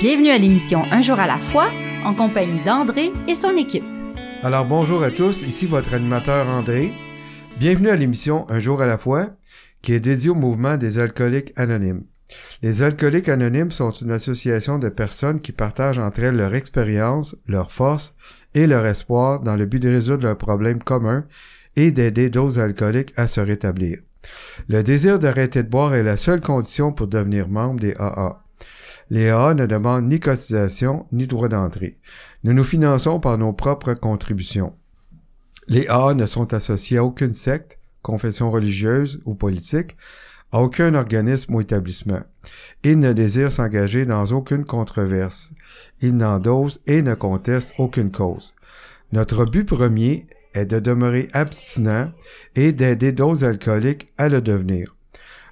Bienvenue à l'émission Un jour à la fois, en compagnie d'André et son équipe. Alors bonjour à tous, ici votre animateur André. Bienvenue à l'émission Un jour à la fois, qui est dédiée au mouvement des alcooliques anonymes. Les alcooliques anonymes sont une association de personnes qui partagent entre elles leur expérience, leur force et leur espoir dans le but de résoudre leurs problèmes communs et d'aider d'autres alcooliques à se rétablir. Le désir d'arrêter de boire est la seule condition pour devenir membre des AA. Les AA ne demandent ni cotisation ni droit d'entrée. Nous nous finançons par nos propres contributions. Les AA ne sont associés à aucune secte, confession religieuse ou politique, à aucun organisme ou établissement. Ils ne désirent s'engager dans aucune controverse. Ils n'endosent et ne contestent aucune cause. Notre but premier est de demeurer abstinent et d'aider d'autres alcooliques à le devenir.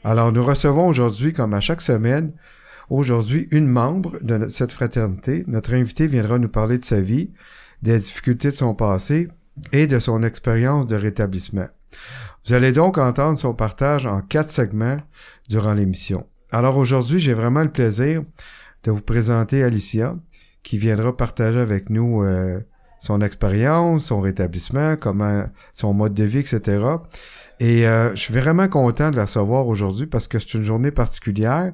Alors nous recevons aujourd'hui, comme à chaque semaine, Aujourd'hui, une membre de cette fraternité, notre invité viendra nous parler de sa vie, des difficultés de son passé et de son expérience de rétablissement. Vous allez donc entendre son partage en quatre segments durant l'émission. Alors aujourd'hui, j'ai vraiment le plaisir de vous présenter Alicia, qui viendra partager avec nous euh, son expérience, son rétablissement, comment son mode de vie, etc. Et euh, je suis vraiment content de la recevoir aujourd'hui parce que c'est une journée particulière.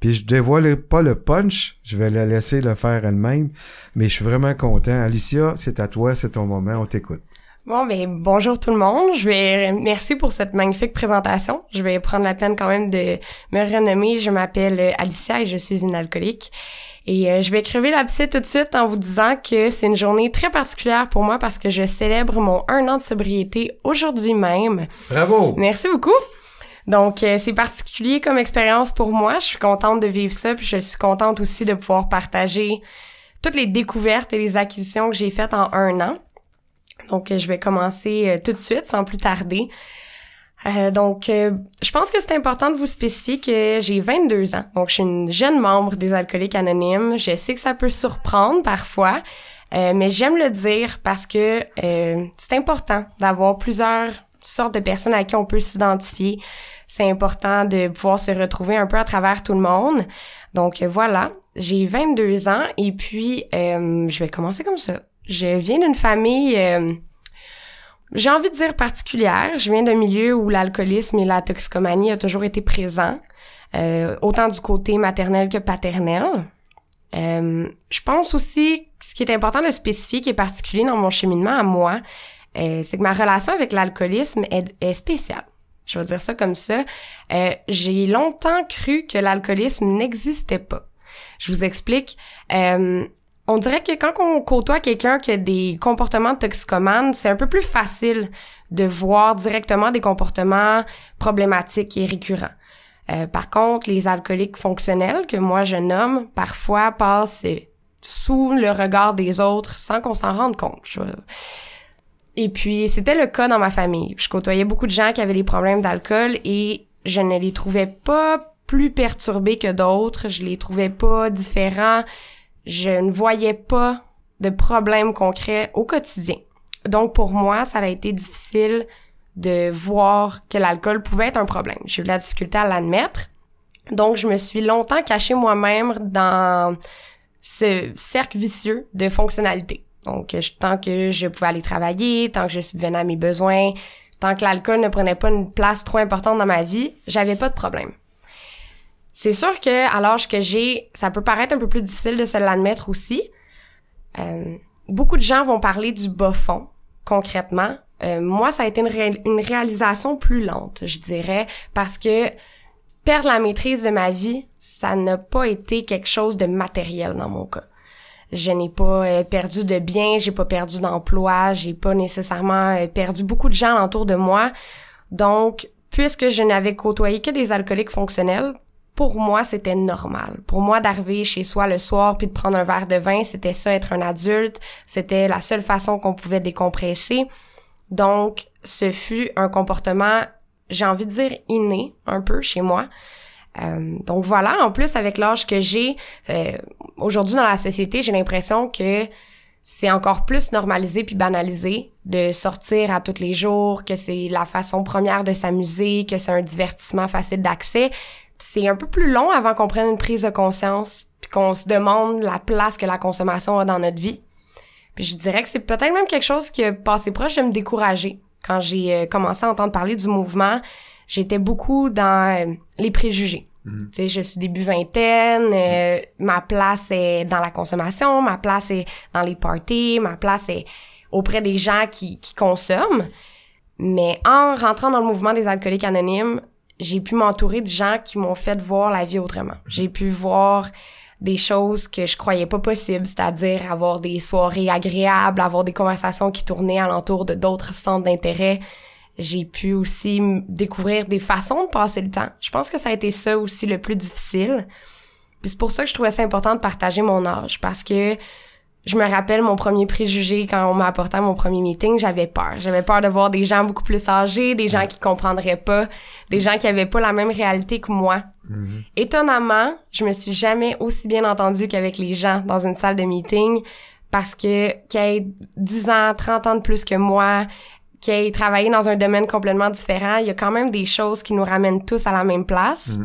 Puis je dévoile pas le punch, je vais la laisser le faire elle-même, mais je suis vraiment content. Alicia, c'est à toi, c'est ton moment, on t'écoute. Bon, ben bonjour tout le monde. Je vais merci pour cette magnifique présentation. Je vais prendre la peine quand même de me renommer. Je m'appelle Alicia et je suis une alcoolique. Et euh, je vais crever l'abcès tout de suite en vous disant que c'est une journée très particulière pour moi parce que je célèbre mon un an de sobriété aujourd'hui même. Bravo! Merci beaucoup. Donc, euh, c'est particulier comme expérience pour moi. Je suis contente de vivre ça, puis je suis contente aussi de pouvoir partager toutes les découvertes et les acquisitions que j'ai faites en un an. Donc, euh, je vais commencer euh, tout de suite, sans plus tarder. Donc, je pense que c'est important de vous spécifier que j'ai 22 ans. Donc, je suis une jeune membre des Alcooliques Anonymes. Je sais que ça peut surprendre parfois, mais j'aime le dire parce que c'est important d'avoir plusieurs sortes de personnes à qui on peut s'identifier c'est important de pouvoir se retrouver un peu à travers tout le monde. Donc voilà, j'ai 22 ans et puis euh, je vais commencer comme ça. Je viens d'une famille, euh, j'ai envie de dire particulière. Je viens d'un milieu où l'alcoolisme et la toxicomanie a toujours été présent, euh, autant du côté maternel que paternel. je pense aussi, ce qui est important de spécifier, qui est particulier dans mon cheminement à moi, c'est que ma relation avec l'alcoolisme est, est spéciale je vais dire ça comme ça, euh, j'ai longtemps cru que l'alcoolisme n'existait pas. Je vous explique. Euh, on dirait que quand on côtoie quelqu'un qui a des comportements toxicomanes, c'est un peu plus facile de voir directement des comportements problématiques et récurrents. Euh, par contre, les alcooliques fonctionnels, que moi je nomme, parfois passent sous le regard des autres sans qu'on s'en rende compte. Et puis, c'était le cas dans ma famille. Je côtoyais beaucoup de gens qui avaient des problèmes d'alcool et je ne les trouvais pas plus perturbés que d'autres. Je les trouvais pas différents. Je ne voyais pas de problèmes concrets au quotidien. Donc, pour moi, ça a été difficile de voir que l'alcool pouvait être un problème. J'ai eu de la difficulté à l'admettre. Donc, je me suis longtemps cachée moi-même dans ce cercle vicieux de fonctionnalité. Donc, tant que je pouvais aller travailler, tant que je subvenais à mes besoins, tant que l'alcool ne prenait pas une place trop importante dans ma vie, j'avais pas de problème. C'est sûr que à l'âge que j'ai, ça peut paraître un peu plus difficile de se l'admettre aussi. Euh, beaucoup de gens vont parler du bas fond, concrètement. Euh, moi, ça a été une, une réalisation plus lente, je dirais, parce que perdre la maîtrise de ma vie, ça n'a pas été quelque chose de matériel dans mon cas je n'ai pas euh, perdu de biens, j'ai pas perdu d'emploi, j'ai pas nécessairement perdu beaucoup de gens autour de moi. Donc, puisque je n'avais côtoyé que des alcooliques fonctionnels, pour moi, c'était normal. Pour moi, d'arriver chez soi le soir puis de prendre un verre de vin, c'était ça, être un adulte. C'était la seule façon qu'on pouvait décompresser. Donc, ce fut un comportement, j'ai envie de dire, inné, un peu, chez moi. Euh, donc voilà, en plus avec l'âge que j'ai euh, aujourd'hui dans la société, j'ai l'impression que c'est encore plus normalisé puis banalisé de sortir à tous les jours, que c'est la façon première de s'amuser, que c'est un divertissement facile d'accès. C'est un peu plus long avant qu'on prenne une prise de conscience puis qu'on se demande la place que la consommation a dans notre vie. Puis je dirais que c'est peut-être même quelque chose qui a passé proche de me décourager. Quand j'ai euh, commencé à entendre parler du mouvement, j'étais beaucoup dans euh, les préjugés. Mhm. Tu sais, je suis début vingtaine, euh, ma place est dans la consommation, ma place est dans les parties, ma place est auprès des gens qui, qui consomment. Mais en rentrant dans le mouvement des alcooliques anonymes, j'ai pu m'entourer de gens qui m'ont fait voir la vie autrement. J'ai pu voir des choses que je croyais pas possibles, c'est-à-dire avoir des soirées agréables, avoir des conversations qui tournaient alentour de d'autres centres d'intérêt. J'ai pu aussi découvrir des façons de passer le temps. Je pense que ça a été ça aussi le plus difficile. Puis c'est pour ça que je trouvais ça important de partager mon âge parce que je me rappelle mon premier préjugé quand on m'a apporté à mon premier meeting, j'avais peur. J'avais peur de voir des gens beaucoup plus âgés, des gens qui comprendraient pas, des gens qui avaient pas la même réalité que moi. Mhm. Étonnamment, je me suis jamais aussi bien entendue qu'avec les gens dans une salle de meeting parce que qui ait 10 ans, 30 ans de plus que moi, qui ait travaillé dans un domaine complètement différent, il y a quand même des choses qui nous ramènent tous à la même place. Mhm.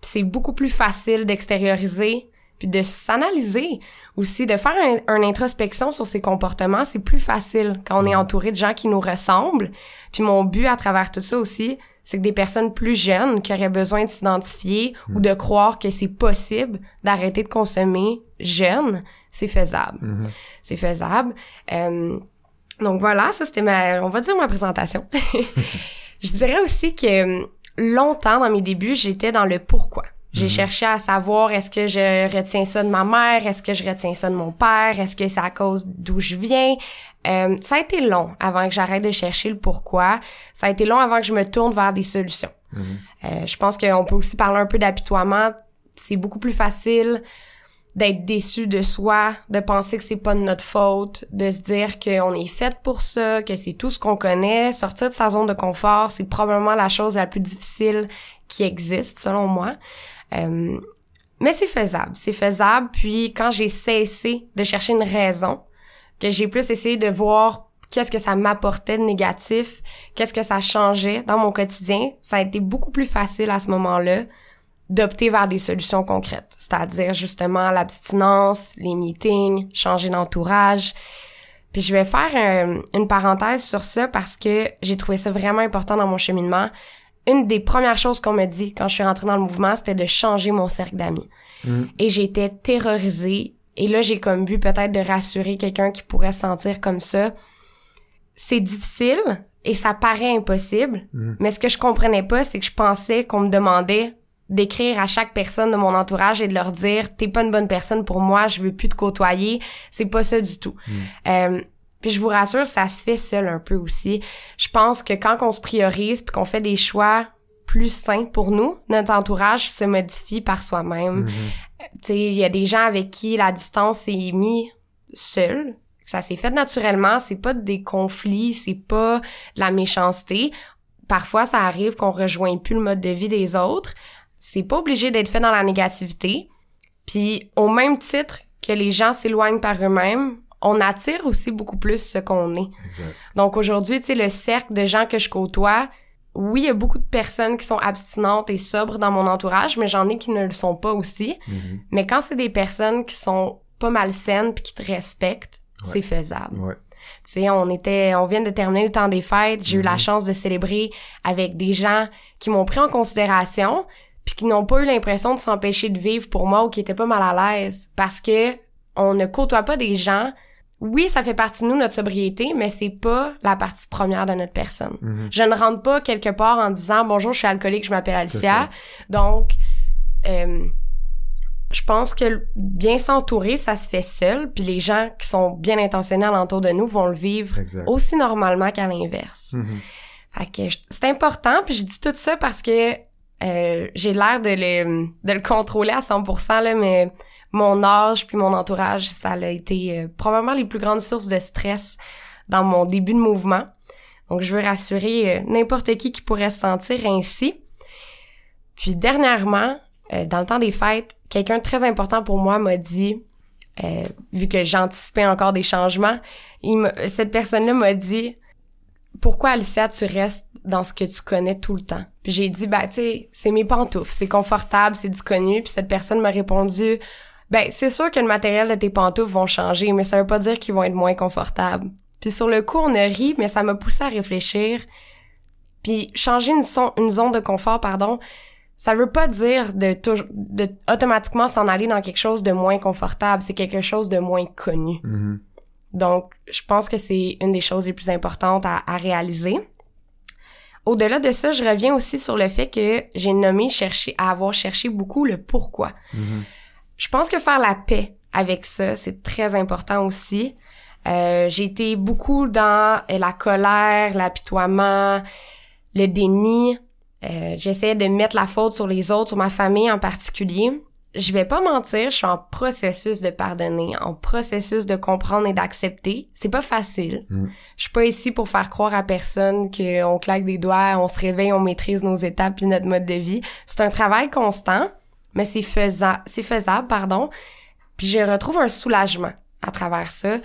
Puis c'est beaucoup plus facile d'extérioriser puis de s'analyser aussi, de faire un, une introspection sur ses comportements, c'est plus facile quand on est entouré de gens qui nous ressemblent. Puis mon but à travers tout ça aussi, c'est que des personnes plus jeunes qui auraient besoin de s'identifier ou de croire que c'est possible d'arrêter de consommer jeune, c'est faisable. Mhm. C'est faisable. Euh, donc voilà, ça c'était ma, on va dire ma présentation. Je dirais aussi que longtemps dans mes débuts, j'étais dans le pourquoi. J'ai cherché à savoir est-ce que je retiens ça de ma mère, est-ce que je retiens ça de mon père, est-ce que c'est à cause d'où je viens? Euh, ça a été long avant que j'arrête de chercher le pourquoi. Ça a été long avant que je me tourne vers des solutions. Mhm. Euh, je pense qu'on peut aussi parler un peu d'apitoiement. C'est beaucoup plus facile d'être déçu de soi, de penser que c'est pas de notre faute, de se dire qu'on est fait pour ça, que c'est tout ce qu'on connaît. Sortir de sa zone de confort, c'est probablement la chose la plus difficile qui existe, selon moi. Euh, mais c'est faisable, c'est faisable. Puis quand j'ai cessé de chercher une raison, que j'ai plus essayé de voir qu'est-ce que ça m'apportait de négatif, qu'est-ce que ça changeait dans mon quotidien, ça a été beaucoup plus facile à ce moment-là d'opter vers des solutions concrètes, c'est-à-dire justement l'abstinence, les meetings, changer d'entourage. Puis je vais faire un- une parenthèse sur ça parce que j'ai trouvé ça vraiment important dans mon cheminement. Une des premières choses qu'on me dit quand je suis rentrée dans le mouvement, c'était de changer mon cercle d'amis. Mhm. Et j'étais terrorisée. Et là, j'ai comme but peut-être de rassurer quelqu'un qui pourrait se sentir comme ça. C'est difficile et ça paraît impossible. Mhm. Mais ce que je comprenais pas, c'est que je pensais qu'on me demandait d'écrire à chaque personne de mon entourage et de leur dire t'es pas une bonne personne pour moi, je veux plus te côtoyer. C'est pas ça du tout. Euh, puis je vous rassure, ça se fait seul un peu aussi. Je pense que quand on se priorise puis qu'on fait des choix plus sains pour nous, notre entourage se modifie par soi-même. Tu sais, il y a des gens avec qui la distance est mise seule. Ça s'est fait naturellement, c'est pas des conflits, c'est pas de la méchanceté. Parfois, ça arrive qu'on rejoigne plus le mode de vie des autres. C'est pas obligé d'être fait dans la négativité. Puis, au même titre que les gens s'éloignent par eux-mêmes, on attire aussi beaucoup plus ce qu'on est. Exact. Donc aujourd'hui, tu sais, le cercle de gens que je côtoie, oui, il y a beaucoup de personnes qui sont abstinentes et sobres dans mon entourage, mais j'en ai qui ne le sont pas aussi. Mhm. Mais quand c'est des personnes qui sont pas malsaines puis qui te respectent, Ouais. c'est faisable. Ouais. Tu sais, on était, on vient de terminer le temps des fêtes. J'ai eu la Mhm. chance de célébrer avec des gens qui m'ont pris en considération puis qui n'ont pas eu l'impression de s'empêcher de vivre pour moi ou qui étaient pas mal à l'aise parce que on ne côtoie pas des gens. Oui, ça fait partie de nous notre sobriété, mais c'est pas la partie première de notre personne. Mhm. Je ne rentre pas quelque part en disant bonjour, je suis alcoolique, je m'appelle Alicia. Donc, euh, je pense que bien s'entourer, ça se fait seul, puis les gens qui sont bien intentionnés alentour de nous vont le vivre Exact. aussi normalement qu'à l'inverse. Mhm. Fait que c'est important, puis je dis tout ça parce que euh, j'ai l'air de le, de le contrôler à 100%, là, mais mon âge puis mon entourage, ça a été euh, probablement les plus grandes sources de stress dans mon début de mouvement. Donc, je veux rassurer euh, n'importe qui qui pourrait se sentir ainsi. Puis, dernièrement, euh, dans le temps des fêtes, quelqu'un très important pour moi m'a dit vu que j'anticipais encore des changements, cette personne-là m'a dit pourquoi Alicia tu restes dans ce que tu connais tout le temps? J'ai dit bah tu sais c'est mes pantoufles, c'est confortable, c'est du connu. Puis cette personne m'a répondu ben c'est sûr que le matériel de tes pantoufles vont changer, mais ça veut pas dire qu'ils vont être moins confortables. Puis sur le coup on a ri, mais ça m'a poussé à réfléchir. Puis changer une, une zone de confort, pardon, ça veut pas dire de, de automatiquement s'en aller dans quelque chose de moins confortable. C'est quelque chose de moins connu. Mm-hmm. Donc, je pense que c'est une des choses les plus importantes à, à réaliser. Au-delà de ça, je reviens aussi sur le fait que j'ai nommé chercher à avoir cherché beaucoup le pourquoi. Mm-hmm. Je pense que faire la paix avec ça, c'est très important aussi. Euh, j'ai été beaucoup dans la colère, l'apitoiement, le déni. Euh, j'essayais de mettre la faute sur les autres, sur ma famille en particulier. Je vais pas mentir, je suis en processus de pardonner, en processus de comprendre et d'accepter. C'est pas facile. Mm. Je suis pas ici pour faire croire à personne qu'on claque des doigts, on se réveille, on maîtrise nos étapes et notre mode de vie. C'est un travail constant, mais c'est faisable, c'est faisable, pardon. Puis je retrouve un soulagement à travers ça,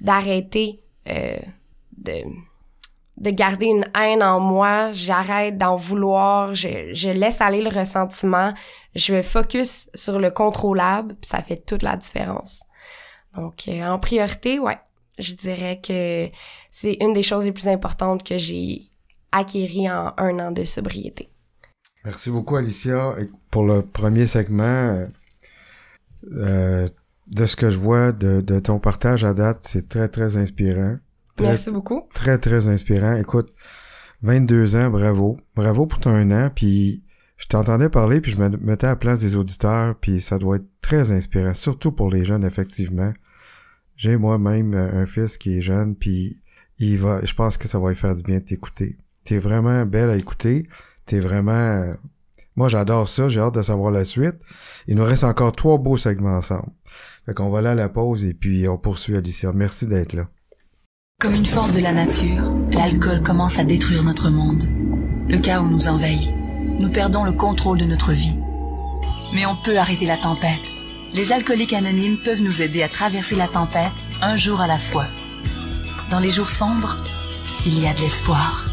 d'arrêter euh, de de garder une haine en moi, j'arrête d'en vouloir, je, je laisse aller le ressentiment, je vais focus sur le contrôlable, puis ça fait toute la différence. Donc euh, en priorité, ouais, je dirais que c'est une des choses les plus importantes que j'ai acquéries en un an de sobriété. Merci beaucoup Alicia pour le premier segment. Euh, de ce que je vois de, de ton partage à date, c'est très très inspirant. Merci beaucoup. Très, très inspirant. Écoute, 22 ans, bravo. Bravo pour ton un an, puis je t'entendais parler, puis je me mettais à la place des auditeurs, puis ça doit être très inspirant, surtout pour les jeunes, effectivement. J'ai moi-même un fils qui est jeune, puis il va, je pense que ça va lui faire du bien de t'écouter. T'es vraiment belle à écouter. T'es vraiment... Moi, j'adore ça. J'ai hâte de savoir la suite. Il nous reste encore trois beaux segments ensemble. Fait qu'on va aller à la pause et puis on poursuit Alicia. Merci d'être là. Comme une force de la nature, l'alcool commence à détruire notre monde. Le chaos nous envahit. Nous perdons le contrôle de notre vie. Mais on peut arrêter la tempête. Les alcooliques anonymes peuvent nous aider à traverser la tempête un jour à la fois. Dans les jours sombres, il y a de l'espoir.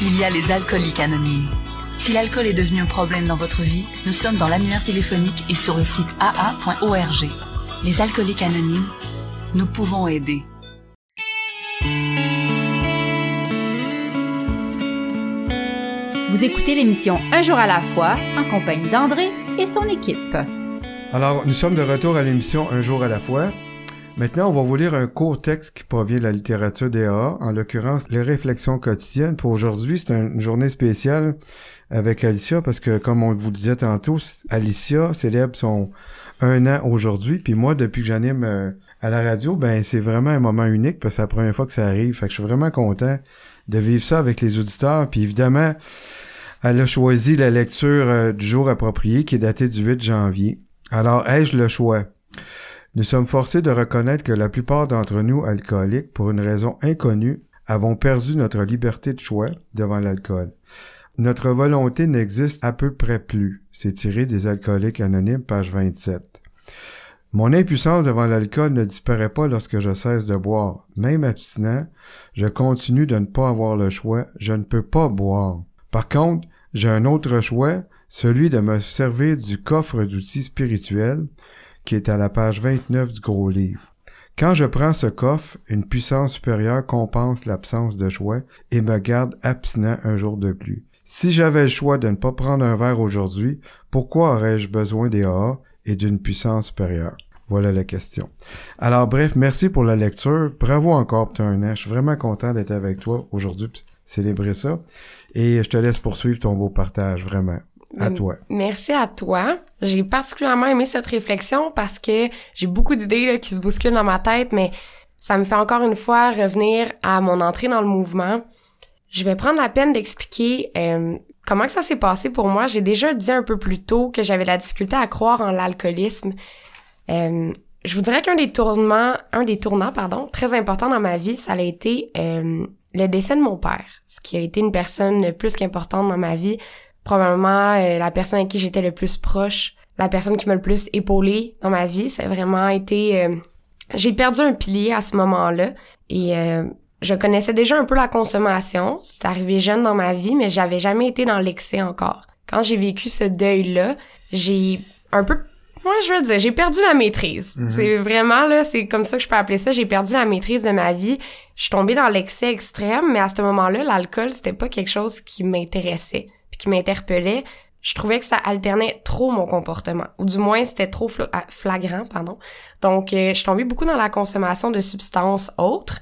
Il y a les alcooliques anonymes. Si l'alcool est devenu un problème dans votre vie, nous sommes dans l'annuaire téléphonique et sur le site aa.org. Les alcooliques anonymes, nous pouvons aider. Vous écoutez l'émission Un jour à la fois en compagnie d'André et son équipe. Alors, nous sommes de retour à l'émission Un jour à la fois. Maintenant, on va vous lire un court texte qui provient de la littérature DA, en l'occurrence les réflexions quotidiennes. Pour aujourd'hui, c'est une journée spéciale avec Alicia parce que, comme on vous le disait tantôt, Alicia célèbre son un an aujourd'hui. Puis moi, depuis que j'anime euh, à la radio, ben c'est vraiment un moment unique parce que c'est la première fois que ça arrive. Fait que je suis vraiment content de vivre ça avec les auditeurs. Puis évidemment, elle a choisi la lecture euh, du jour approprié qui est datée du 8 janvier. Alors, ai-je le choix? Nous sommes forcés de reconnaître que la plupart d'entre nous, alcooliques, pour une raison inconnue, avons perdu notre liberté de choix devant l'alcool. Notre volonté n'existe à peu près plus. C'est tiré des alcooliques anonymes, page 27. Mon impuissance devant l'alcool ne disparaît pas lorsque je cesse de boire. Même abstinent, je continue de ne pas avoir le choix. Je ne peux pas boire. Par contre, j'ai un autre choix, celui de me servir du coffre d'outils spirituels qui est à la page 29 du gros livre. Quand je prends ce coffre, une puissance supérieure compense l'absence de choix et me garde abstinent un jour de plus. Si j'avais le choix de ne pas prendre un verre aujourd'hui, pourquoi aurais-je besoin des AA et d'une puissance supérieure? Voilà la question. Alors bref, merci pour la lecture. Bravo encore pour un. Je suis vraiment content d'être avec toi aujourd'hui célébrer ça. Et je te laisse poursuivre ton beau partage, vraiment. À toi. Merci à toi. J'ai particulièrement aimé cette réflexion parce que j'ai beaucoup d'idées qui se bousculent dans ma tête, mais ça me fait encore une fois revenir à mon entrée dans le mouvement. Je vais prendre la peine d'expliquer euh, comment que ça s'est passé pour moi. J'ai déjà dit un peu plus tôt que j'avais la difficulté à croire en l'alcoolisme. Euh, je vous dirais qu'un des tournements, un des tournants, pardon, très important dans ma vie, ça a été euh, le décès de mon père, ce qui a été une personne plus qu'importante dans ma vie, probablement la personne avec qui j'étais le plus proche la personne qui m'a le plus épaulée dans ma vie. Ça a vraiment été... j'ai perdu un pilier à ce moment-là et je connaissais déjà un peu la consommation. C'est arrivé jeune dans ma vie, mais j'avais jamais été dans l'excès encore. Quand j'ai vécu ce deuil-là, j'ai un peu moi, je veux dire, j'ai perdu la maîtrise. C'est vraiment, là, c'est comme ça que je peux appeler ça. J'ai perdu la maîtrise de ma vie. Je suis tombée dans l'excès extrême, mais à ce moment-là, l'alcool, c'était pas quelque chose qui m'intéressait puis qui m'interpellait. Je trouvais que ça alternait trop mon comportement. Ou du moins, c'était trop ah, flagrant, pardon. Donc, euh, je suis tombée beaucoup dans la consommation de substances autres.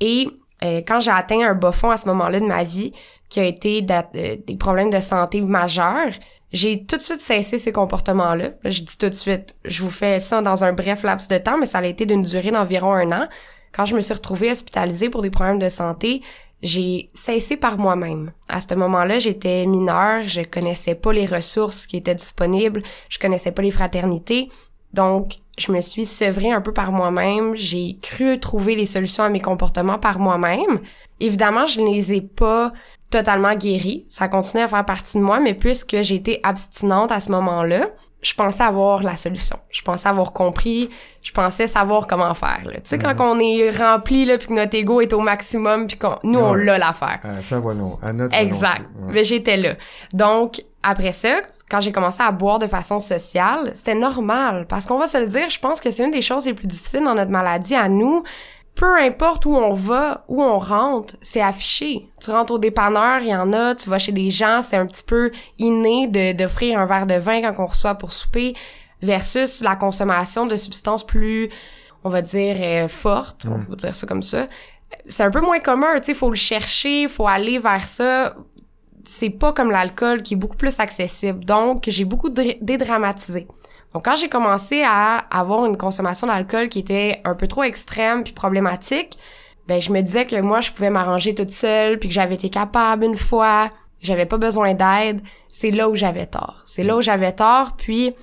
Et euh, quand j'ai atteint un bas fond à ce moment-là de ma vie, qui a été euh, des problèmes de santé majeurs, j'ai tout de suite cessé ces comportements-là. Là, je dis tout de suite, je vous fais ça dans un bref laps de temps, mais ça a été d'une durée d'environ un an. Quand je me suis retrouvée hospitalisée pour des problèmes de santé, j'ai cessé par moi-même. À ce moment-là, j'étais mineure, je connaissais pas les ressources qui étaient disponibles, je connaissais pas les fraternités. Donc, je me suis sevrée un peu par moi-même, j'ai cru trouver les solutions à mes comportements par moi-même. Évidemment, je ne les ai pas totalement guérie. Ça continue à faire partie de moi, mais puisque j'ai été abstinente à ce moment-là, je pensais avoir la solution. Je pensais avoir compris, je pensais savoir comment faire. là. Tu sais, quand on est rempli, là, puis que notre ego est au maximum, puis qu'on nous, on l'a l'affaire. Volonté, à notre Exact. Mais j'étais là. Donc, après ça, quand j'ai commencé à boire de façon sociale, c'était normal. Parce qu'on va se le dire, je pense que c'est une des choses les plus difficiles dans notre maladie à nous. Peu importe où on va, où on rentre, c'est affiché. Tu rentres au dépanneur, il y en a, tu vas chez des gens, c'est un petit peu inné de d'offrir un verre de vin quand on reçoit pour souper versus la consommation de substances plus, on va dire, euh, fortes, on va dire ça comme ça. C'est un peu moins commun, tu sais, faut le chercher, faut aller vers ça c'est pas comme l'alcool qui est beaucoup plus accessible. Donc, j'ai beaucoup dr- dédramatisé. Donc, quand j'ai commencé à avoir une consommation d'alcool qui était un peu trop extrême puis problématique, ben je me disais que moi je pouvais m'arranger toute seule puis que j'avais été capable une fois, j'avais pas besoin d'aide. C'est là où j'avais tort. C'est là où j'avais tort. Puis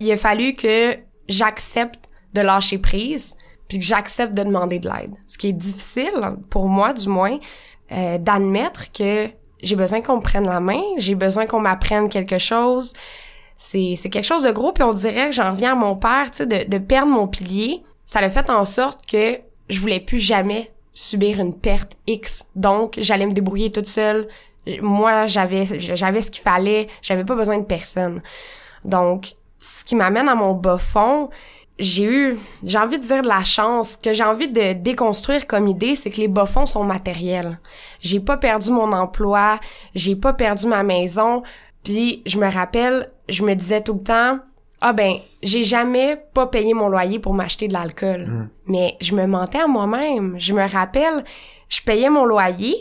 il a fallu que j'accepte de lâcher prise puis que j'accepte de demander de l'aide. Ce qui est difficile pour moi du moins euh, d'admettre que j'ai besoin qu'on me prenne la main, j'ai besoin qu'on m'apprenne quelque chose. C'est quelque chose de gros puis on dirait que j'en reviens à mon père, tu sais de, de perdre mon pilier, ça l'a fait en sorte que je voulais plus jamais subir une perte X. Donc j'allais me débrouiller toute seule. Moi, j'avais j'avais ce qu'il fallait, j'avais pas besoin de personne. Donc ce qui m'amène à mon bas fond, j'ai eu, j'ai envie de dire de la chance, que j'ai envie de déconstruire comme idée, c'est que les bas fonds sont matériels. J'ai pas perdu mon emploi, j'ai pas perdu ma maison, puis je me rappelle, je me disais tout le temps, ah ben, j'ai jamais pas payé mon loyer pour m'acheter de l'alcool. Mais je me mentais à moi-même. Je me rappelle, je payais mon loyer,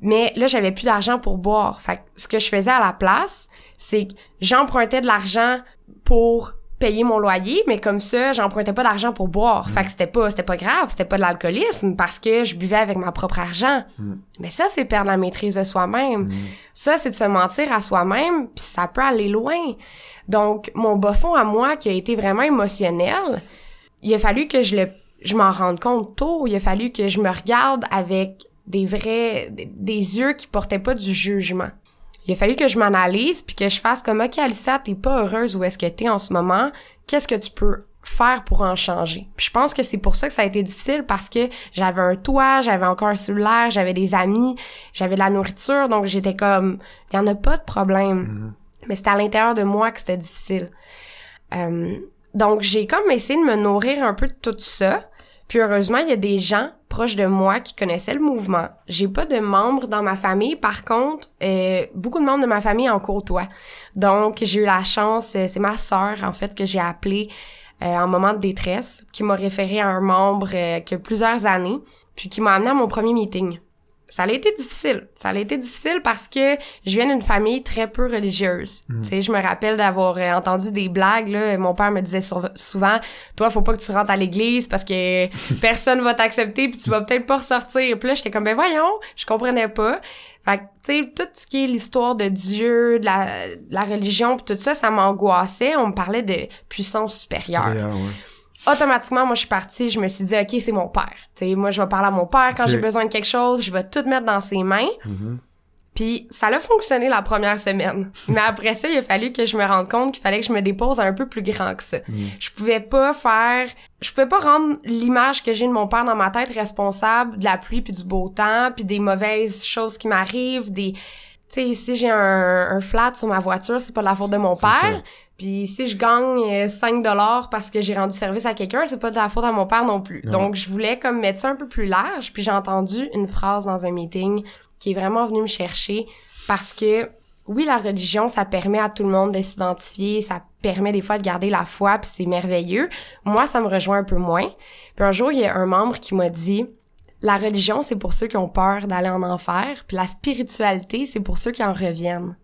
mais là, j'avais plus d'argent pour boire. Fait que ce que je faisais à la place, c'est que j'empruntais de l'argent pour payer mon loyer, mais comme ça, j'empruntais pas d'argent pour boire. Fait que c'était pas, c'était pas grave, c'était pas de l'alcoolisme parce que je buvais avec ma propre argent. Mais ça, c'est perdre la maîtrise de soi-même. Ça, c'est de se mentir à soi-même, puis ça peut aller loin. Donc, mon bas fond à moi, qui a été vraiment émotionnel, il a fallu que je le, je m'en rende compte tôt. Il a fallu que je me regarde avec des vrais, des yeux qui portaient pas du jugement. Il a fallu que je m'analyse puis que je fasse comme OK Alissa, t'es pas heureuse où est-ce que t'es en ce moment, qu'est-ce que tu peux faire pour en changer? Puis je pense que c'est pour ça que ça a été difficile parce que j'avais un toit, j'avais encore un cellulaire, j'avais des amis, j'avais de la nourriture donc j'étais comme il y en a pas de problème. Mais c'était à l'intérieur de moi que c'était difficile. Euh, donc j'ai comme essayé de me nourrir un peu de tout ça. Puis heureusement, il y a des gens proches de moi qui connaissaient le mouvement. J'ai pas de membres dans ma famille. Par contre, euh, beaucoup de membres de ma famille en côtoient. Donc, j'ai eu la chance, euh, c'est ma sœur, en fait, que j'ai appelée euh, en moment de détresse, qui m'a référé à un membre euh, qui a plusieurs années, puis qui m'a amené à mon premier meeting. Ça a été difficile. Ça a été difficile parce que je viens d'une famille très peu religieuse. Tu sais, je me rappelle d'avoir euh, entendu des blagues là, mon père me disait sur- souvent "Toi, faut pas que tu rentres à l'église parce que personne va t'accepter puis tu vas peut-être pas ressortir." Puis là, j'étais comme "Ben voyons, je comprenais pas." Fait que tu sais tout ce qui est l'histoire de Dieu, de la, de la religion puis tout ça, ça m'angoissait, on me parlait de puissance supérieure ouais. Automatiquement, moi, je suis partie, je me suis dit, OK, c'est mon père. Sais, moi, je vais parler à mon père quand j'ai besoin de quelque chose, je vais tout mettre dans ses mains. Puis ça a fonctionné la première semaine. Mais après ça, il a fallu que je me rende compte qu'il fallait que je me dépose un peu plus grand que ça. Mm. Je pouvais pas faire je pouvais pas rendre l'image que j'ai de mon père dans ma tête responsable de la pluie puis du beau temps puis des mauvaises choses qui m'arrivent, des tu sais si j'ai un, un flat sur ma voiture, c'est pas de la faute de mon ça. Puis si je gagne euh, 5 dollars parce que j'ai rendu service à quelqu'un, c'est pas de la faute à mon père non plus. Non. Donc je voulais comme mettre ça un peu plus large, puis j'ai entendu une phrase dans un meeting qui est vraiment venue me chercher parce que oui, la religion, ça permet à tout le monde de s'identifier, ça permet des fois de garder la foi, puis c'est merveilleux. Moi, ça me rejoint un peu moins. Puis un jour, il y a un membre qui m'a dit la religion, c'est pour ceux qui ont peur d'aller en enfer, puis la spiritualité, c'est pour ceux qui en reviennent.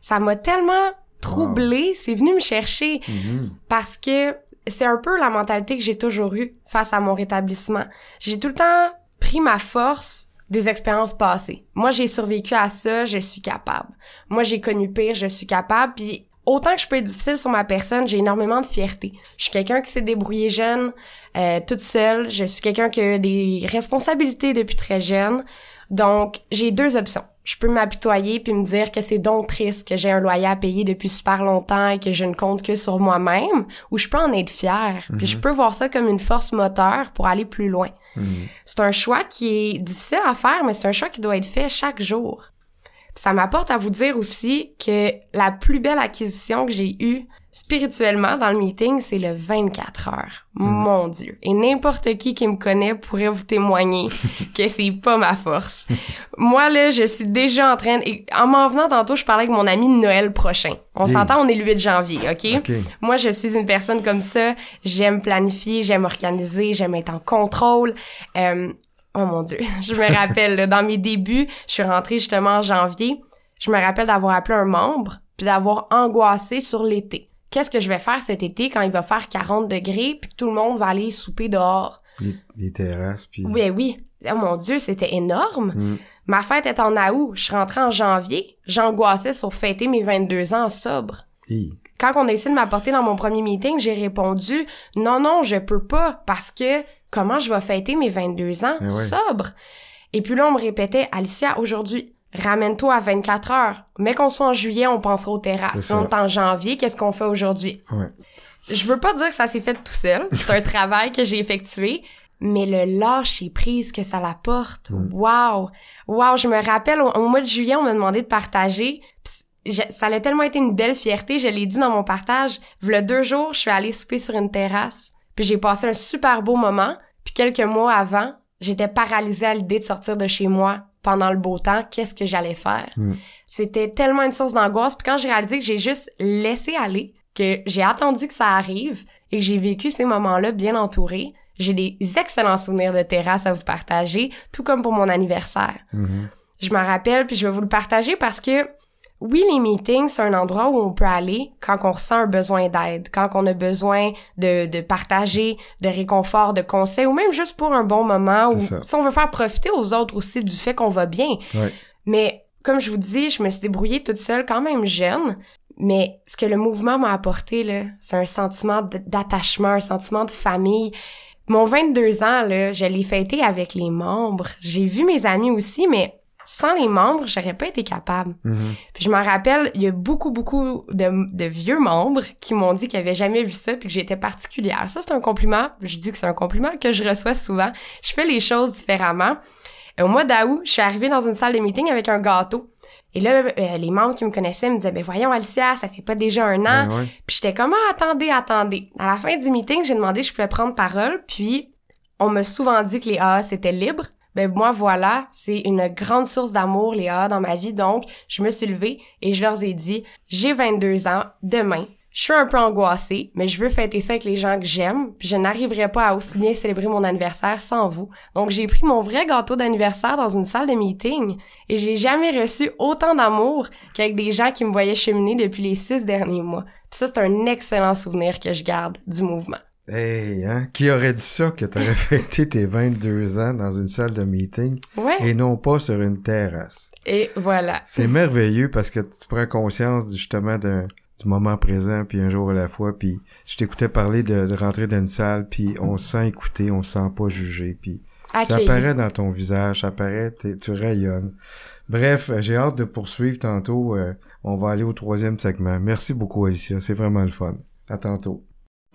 Ça m'a tellement troublée, c'est venu me chercher Mhm. parce que c'est un peu la mentalité que j'ai toujours eue face à mon rétablissement. J'ai tout le temps pris ma force des expériences passées. Moi, j'ai survécu à ça, je suis capable. Moi, j'ai connu pire, je suis capable, puis autant que je peux être difficile sur ma personne, j'ai énormément de fierté. Je suis quelqu'un qui s'est débrouillé jeune, euh, toute seule. Je suis quelqu'un qui a des responsabilités depuis très jeune. Donc, j'ai deux options. Je peux m'apitoyer puis me dire que c'est donc triste que j'ai un loyer à payer depuis super longtemps et que je ne compte que sur moi-même, ou je peux en être fière. Puis je peux voir ça comme une force moteur pour aller plus loin. Mhm. C'est un choix qui est difficile à faire, mais c'est un choix qui doit être fait chaque jour. Puis ça m'apporte à vous dire aussi que la plus belle acquisition que j'ai eue spirituellement dans le meeting, c'est le 24 heures. Mon Dieu. Et n'importe qui qui me connaît pourrait vous témoigner que c'est pas ma force. Moi, là, je suis déjà en train... Et en m'en venant tantôt, je parlais avec mon ami de Noël prochain. On s'entend, on est le 8 janvier, OK? OK. Moi, je suis une personne comme ça. J'aime planifier, j'aime organiser, j'aime être en contrôle. Euh, oh mon Dieu, je me rappelle, là, dans mes débuts, je suis rentrée justement en janvier. Je me rappelle d'avoir appelé un membre puis d'avoir angoissé sur l'été. Qu'est-ce que je vais faire cet été quand il va faire 40 degrés puis que tout le monde va aller souper dehors? Les, les terrasses, puis... Oui, oui. Oh mon Dieu, c'était énorme. Mhm. Ma fête est en août. Je suis rentrée en janvier. J'angoissais sur fêter mes 22 ans sobre quand on a essayé de m'apporter dans mon premier meeting, j'ai répondu non non, je peux pas parce que comment je vais fêter mes 22 ans Eh ouais. sobre. Et puis là on me répétait Alicia aujourd'hui Ramène-toi à 24 heures. Mais qu'on soit en juillet, on pensera aux terrasses. On est en janvier, qu'est-ce qu'on fait aujourd'hui? Ouais. Je veux pas dire que ça s'est fait tout seul. C'est un travail que j'ai effectué. Mais le lâcher prise que ça l'apporte, Mm. wow! Wow, je me rappelle, au, au mois de juillet, on m'a demandé de partager. Je- ça a tellement été une belle fierté, je l'ai dit dans mon partage. V'là deux jours, je suis allée souper sur une terrasse. Puis j'ai passé un super beau moment. Puis quelques mois avant, j'étais paralysée à l'idée de sortir de chez moi pendant le beau temps. Qu'est-ce que j'allais faire? Mm. C'était tellement une source d'angoisse. Puis quand j'ai réalisé que j'ai juste laissé aller, que j'ai attendu que ça arrive et que j'ai vécu ces moments-là bien entourée, j'ai des excellents souvenirs de terrasse à vous partager, tout comme pour mon anniversaire. Mhm. Je m'en rappelle, puis je vais vous le partager parce que oui, les meetings, c'est un endroit où on peut aller quand on ressent un besoin d'aide, quand on a besoin de, de partager, de réconfort, de conseils, ou même juste pour un bon moment, ou si on veut faire profiter aux autres aussi du fait qu'on va bien. Mais comme je vous dis, je me suis débrouillée toute seule, quand même jeune. Mais ce que le mouvement m'a apporté, là, c'est un sentiment d'attachement, un sentiment de famille. Mon 22 ans, là, je l'ai fêté avec les membres. J'ai vu mes amis aussi, mais sans les membres, j'aurais pas été capable. Mhm. Puis je m'en rappelle, il y a beaucoup, beaucoup de, de vieux membres qui m'ont dit qu'ils avaient jamais vu ça puis que j'étais particulière. Ça, c'est un compliment. Je dis que c'est un compliment que je reçois souvent. Je fais les choses différemment. Et au mois d'août, je suis arrivée dans une salle de meeting avec un gâteau. Et là, euh, les membres qui me connaissaient me disaient, ben voyons Alicia, ça fait pas déjà un an. Ben ouais. Puis j'étais comme, ah, attendez, attendez. À la fin du meeting, j'ai demandé si je pouvais prendre parole, puis on m'a souvent dit que les AA, c'était libre. Ben moi, voilà, c'est une grande source d'amour, les AA, dans ma vie. Donc, je me suis levée et je leur ai dit, j'ai 22 ans, demain. Je suis un peu angoissée, mais je veux fêter ça avec les gens que j'aime, puis je n'arriverai pas à aussi bien célébrer mon anniversaire sans vous. Donc j'ai pris mon vrai gâteau d'anniversaire dans une salle de meeting et j'ai jamais reçu autant d'amour qu'avec des gens qui me voyaient cheminer depuis les six derniers mois. Ça, c'est un excellent souvenir que je garde du mouvement. Hey, hein? Qui aurait dit ça que t'aurais fêté tes 22 ans dans une salle de meeting Ouais. et non pas sur une terrasse? Et voilà. C'est merveilleux parce que tu prends conscience justement d'un- du moment présent puis un jour à la fois puis je t'écoutais parler de, de rentrer dans une salle puis on se sent écouté, on se sent pas jugé puis ça apparaît dans ton visage, ça apparaît, tu rayonnes. Bref, j'ai hâte de poursuivre tantôt. Euh, on va aller au troisième segment. Merci beaucoup, Alicia. C'est vraiment le fun. À tantôt.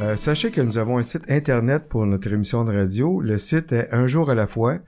Euh, sachez que nous avons un site internet pour notre émission de radio. Le site est un jour à la fois,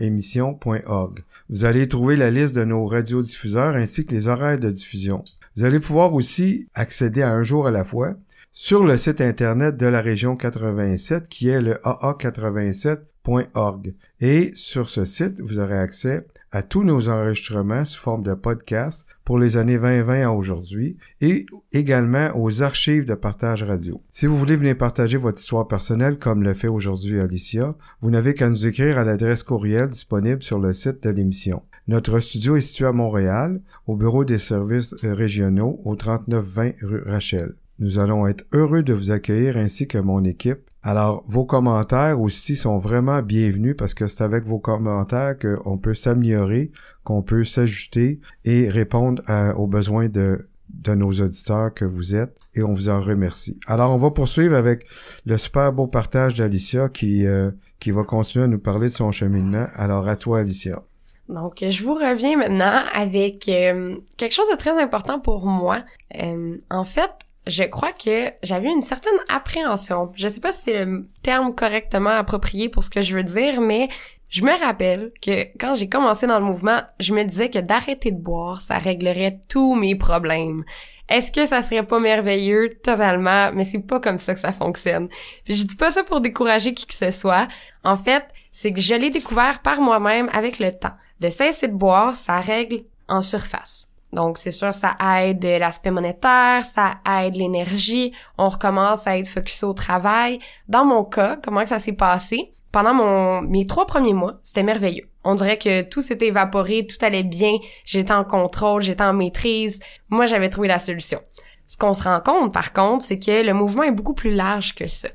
émission.org. Vous allez trouver la liste de nos radiodiffuseurs ainsi que les horaires de diffusion. Vous allez pouvoir aussi accéder à un jour à la fois sur le site internet de la région 87 qui est le aa87.org. Et sur ce site, vous aurez accès à tous nos enregistrements sous forme de podcast pour les années 2020 à aujourd'hui et également aux archives de partage radio. Si vous voulez venir partager votre histoire personnelle comme le fait aujourd'hui Alicia, vous n'avez qu'à nous écrire à l'adresse courriel disponible sur le site de l'émission. Notre studio est situé à Montréal, au bureau des services régionaux au 3920 rue Rachel. Nous allons être heureux de vous accueillir ainsi que mon équipe. Alors, vos commentaires aussi sont vraiment bienvenus parce que c'est avec vos commentaires qu'on peut s'améliorer, qu'on peut s'ajuster et répondre à- aux besoins de, de nos auditeurs que vous êtes et on vous en remercie. Alors, on va poursuivre avec le super beau partage d'Alicia qui, euh, qui va continuer à nous parler de son cheminement. Alors, à toi, Alicia. Donc, je vous reviens maintenant avec euh, quelque chose de très important pour moi. Euh, en fait, je crois que j'avais une certaine appréhension. Je sais pas si c'est le terme correctement approprié pour ce que je veux dire, mais je me rappelle que quand j'ai commencé dans le mouvement, je me disais que d'arrêter de boire, ça réglerait tous mes problèmes. Est-ce que ça serait pas merveilleux? Totalement, mais c'est pas comme ça que ça fonctionne. Puis je dis pas ça pour décourager qui que ce soit. En fait, c'est que je l'ai découvert par moi-même avec le temps. De cesser de boire, ça règle en surface. Donc, c'est sûr, ça aide l'aspect monétaire, ça aide l'énergie, on recommence à être focusé au travail. Dans mon cas, comment que ça s'est passé? Pendant mon, mes trois premiers mois, c'était merveilleux. On dirait que tout s'était évaporé, tout allait bien, j'étais en contrôle, j'étais en maîtrise. Moi, j'avais trouvé la solution. Ce qu'on se rend compte, par contre, c'est que le mouvement est beaucoup plus large que ça.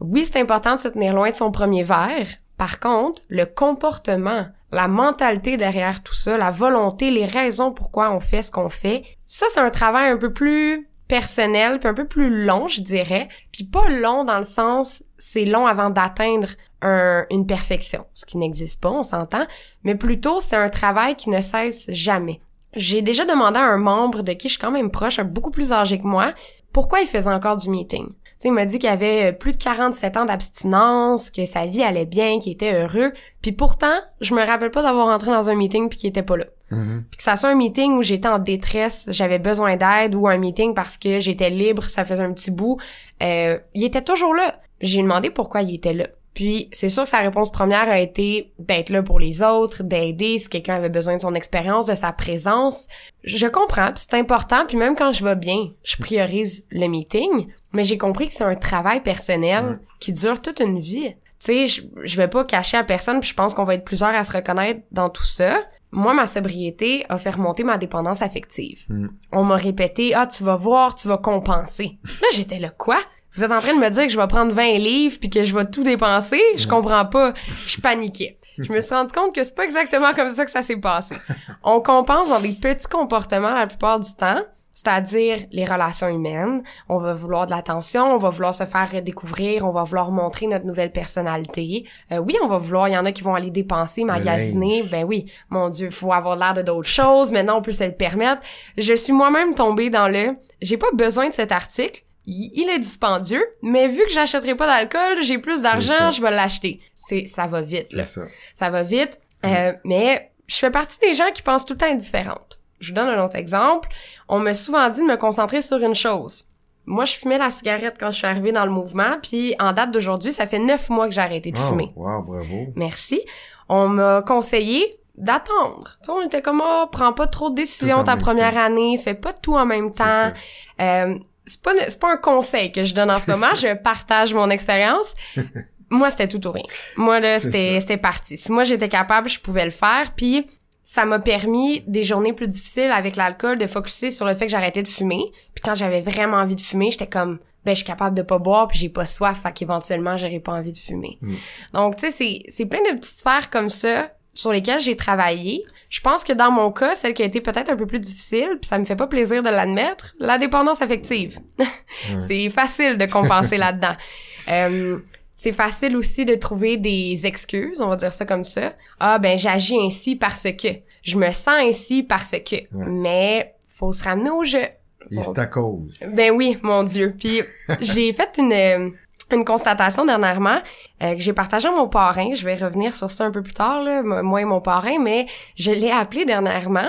Oui, c'est important de se tenir loin de son premier verre. Par contre, le comportement, la mentalité derrière tout ça, la volonté, les raisons pourquoi on fait ce qu'on fait, ça, c'est un travail un peu plus personnel, puis un peu plus long, je dirais. Puis pas long dans le sens, c'est long avant d'atteindre un- une perfection, ce qui n'existe pas, on s'entend, mais plutôt c'est un travail qui ne cesse jamais. J'ai déjà demandé à un membre de qui je suis quand même proche, beaucoup plus âgé que moi, pourquoi il faisait encore du meeting. Sais, il m'a dit qu'il avait euh, plus de 47 ans d'abstinence, que sa vie allait bien, qu'il était heureux, puis pourtant, je me rappelle pas d'avoir entré dans un meeting puis qu'il était pas là. Puis que ça soit un meeting où j'étais en détresse, j'avais besoin d'aide, ou un meeting parce que j'étais libre, ça faisait un petit bout, euh, il était toujours là. J'ai demandé pourquoi il était là. Puis c'est sûr que sa réponse première a été d'être là pour les autres, d'aider si quelqu'un avait besoin de son expérience, de sa présence. Je comprends, c'est important, puis même quand je vais bien, je priorise le meeting, mais j'ai compris que c'est un travail personnel qui dure toute une vie. Tu sais, je, je vais pas cacher à personne, puis je pense qu'on va être plusieurs à se reconnaître dans tout ça. Moi, ma sobriété a fait remonter ma dépendance affective. On m'a répété, ah, tu vas voir, tu vas compenser. Là, j'étais là, quoi? Vous êtes en train de me dire que je vais prendre 20 livres puis que je vais tout dépenser? Je comprends pas. Je paniquais. Je me suis rendu compte que c'est pas exactement comme ça que ça s'est passé. On compense dans des petits comportements la plupart du temps, c'est-à-dire les relations humaines. On va vouloir de l'attention, on va vouloir se faire découvrir, on va vouloir montrer notre nouvelle personnalité. Euh, oui, on va vouloir, il y en a qui vont aller dépenser, magasiner. Ben oui, mon Dieu, faut avoir l'air de d'autres choses. Maintenant, on peut se le permettre. Je suis moi-même tombée dans le, j'ai pas besoin de cet article. Il est dispendieux, mais vu que j'achèterai pas d'alcool, j'ai plus d'argent, je vais l'acheter. C'est, ça va vite, là ça. ça va vite. Euh, mais je fais partie des gens qui pensent tout le temps être différentes. Je vous donne un autre exemple. On m'a souvent dit de me concentrer sur une chose. Moi, je fumais la cigarette quand je suis arrivée dans le mouvement, puis en date d'aujourd'hui, ça fait neuf mois que j'ai arrêté de Oh, fumer. wow, bravo. Merci. On m'a conseillé d'attendre. Tu sais, on était comme, oh, prends pas trop de décisions ta première temps. année, fais pas tout en même temps. Euh, c'est pas c'est pas un conseil que je donne en ce moment, je partage mon expérience. Moi, c'était tout ou rien. Moi là, c'était c'était parti. Si moi j'étais capable, je pouvais le faire puis ça m'a permis des journées plus difficiles avec l'alcool de focuser sur le fait que j'arrêtais de fumer. Puis quand j'avais vraiment envie de fumer, j'étais comme ben je suis capable de pas boire puis j'ai pas soif, fait qu'éventuellement j'aurais pas envie de fumer. Mm. Donc tu sais c'est c'est plein de petites sphères comme ça sur lesquelles j'ai travaillé. Je pense que dans mon cas, celle qui a été peut-être un peu plus difficile, puis ça me fait pas plaisir de l'admettre, la dépendance affective. c'est facile de compenser là-dedans. Euh, c'est facile aussi de trouver des excuses, on va dire ça comme ça. Ah ben j'agis ainsi parce que, je me sens ainsi parce que. Mais faut se ramener au jeu. Et c'est à cause. Ben oui, mon Dieu. Puis j'ai fait une euh, une constatation dernièrement euh, que j'ai partagé à mon parrain. Je vais revenir sur ça un peu plus tard, là, moi et mon parrain, mais je l'ai appelé dernièrement.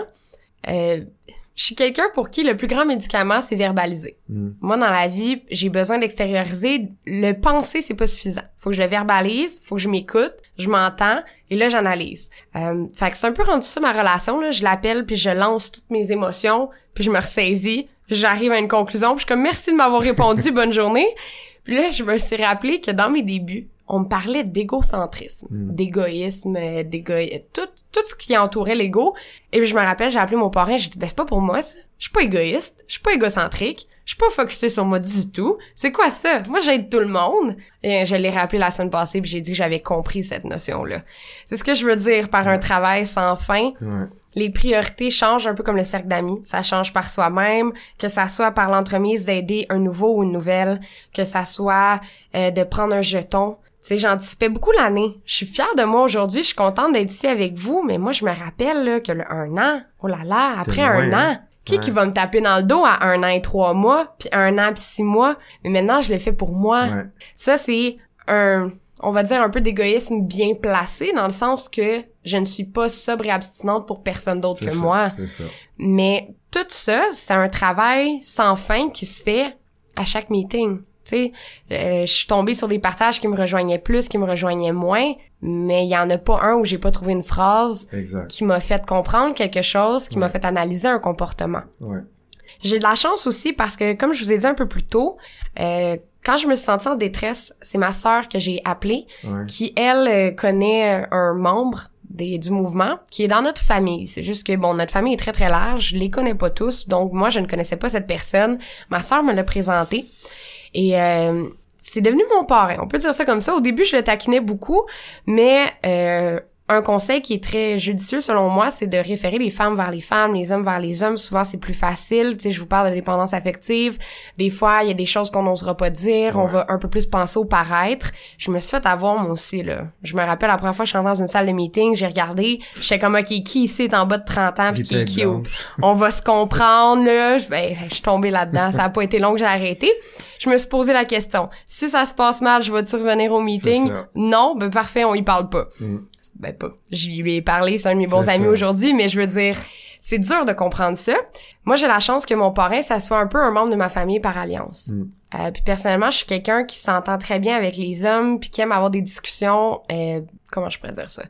Euh, je suis quelqu'un pour qui le plus grand médicament, c'est verbaliser. Mm. Moi, dans la vie, j'ai besoin d'extérioriser. Le penser, c'est pas suffisant. Faut que je le verbalise, faut que je m'écoute, je m'entends, et là, j'analyse. Euh, fait que c'est un peu rendu ça ma relation, là. Je l'appelle, puis je lance toutes mes émotions, puis je me ressaisis, j'arrive à une conclusion, puis je suis comme « Merci de m'avoir répondu, bonne journée ». Puis là, je me suis rappelé que dans mes débuts, on me parlait d'égocentrisme, d'égoïsme, euh, d'égoïsme, tout, tout ce qui entourait l'ego. Et puis je me rappelle, j'ai appelé mon parrain, j'ai dit, ben c'est pas pour moi ça. Je suis pas égoïste, je suis pas égocentrique, je suis pas focusé sur moi du tout. C'est quoi ça? Moi, j'aide tout le monde. Et je l'ai rappelé la semaine passée, puis j'ai dit que j'avais compris cette notion-là. C'est ce que je veux dire par un travail sans fin. Les priorités changent un peu comme le cercle d'amis. Ça change par soi-même, que ça soit par l'entremise d'aider un nouveau ou une nouvelle, que ça soit euh, de prendre un jeton. Tu sais, j'anticipais beaucoup l'année. Je suis fière de moi aujourd'hui. Je suis contente d'être ici avec vous, mais moi, je me rappelle là, que le un an, oh là là, après loin, un hein? an, qui Ouais. qui va me taper dans le dos à un an et trois mois, puis un an puis six mois? Mais maintenant, je le fais pour moi. Ouais. Ça, c'est un, on va dire un peu d'égoïsme bien placé, dans le sens que je ne suis pas sobre et abstinente pour personne d'autre que ça, moi. C'est ça. Mais tout ça, c'est un travail sans fin qui se fait à chaque meeting. Tu sais, euh, je suis tombée sur des partages qui me rejoignaient plus, qui me rejoignaient moins, mais il y en a pas un où j'ai pas trouvé une phrase Exact. qui m'a fait comprendre quelque chose, qui m'a fait analyser un comportement. Ouais. J'ai de la chance aussi parce que, comme je vous ai dit un peu plus tôt, euh, quand je me suis sentie en détresse, c'est ma sœur que j'ai appelée, Ouais. qui, elle, euh, connaît un membre des, du mouvement qui est dans notre famille. C'est juste que, bon, notre famille est très, très large. Je les connais pas tous. Donc, moi, je ne connaissais pas cette personne. Ma sœur me l'a présenté. Et euh, c'est devenu mon parrain. On peut dire ça comme ça. Au début, je le taquinais beaucoup, mais euh, un conseil qui est très judicieux selon moi, c'est de référer les femmes vers les femmes, les hommes vers les hommes. Souvent, c'est plus facile. Tu sais, je vous parle de dépendance affective. Des fois, il y a des choses qu'on n'osera pas dire. On va un peu plus penser au paraître. Je me suis fait avoir, moi aussi, là. Je me rappelle, la première fois que je suis rentrée dans une salle de meeting, j'ai regardé, j'étais comme, OK, qui ici est en bas de 30 ans pis qui est cute? On va se comprendre, là. Je, ben, je suis tombée là-dedans. Ça a pas été long que j'ai arrêté. Je me suis posé la question. Si ça se passe mal, je vais-tu revenir au meeting? Non, ben parfait, on y parle pas. Mm. Ben pas. Je lui ai parlé, c'est un de mes bons amis aujourd'hui, mais je veux dire, c'est dur de comprendre ça. Moi, j'ai la chance que mon parrain, ça soit un peu un membre de ma famille par alliance. Mm. Euh, puis personnellement, je suis quelqu'un qui s'entend très bien avec les hommes, puis qui aime avoir des discussions, euh, comment je pourrais dire ça,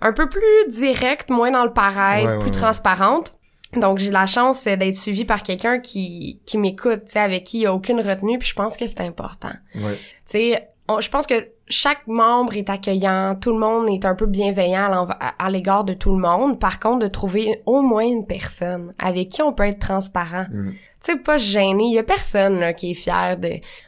un peu plus directes, moins dans le Ouais, ouais, plus ouais. transparentes. Donc j'ai la chance euh, d'être suivie par quelqu'un qui qui m'écoute, tu sais, avec qui il y a aucune retenue, puis je pense que c'est important. Ouais. Tu sais, je pense que chaque membre est accueillant, tout le monde est un peu bienveillant à l'égard de tout le monde. Par contre, de trouver au moins une personne avec qui on peut être transparent. Mm. Tu sais, pas gêné. Il y a personne là, qui est fier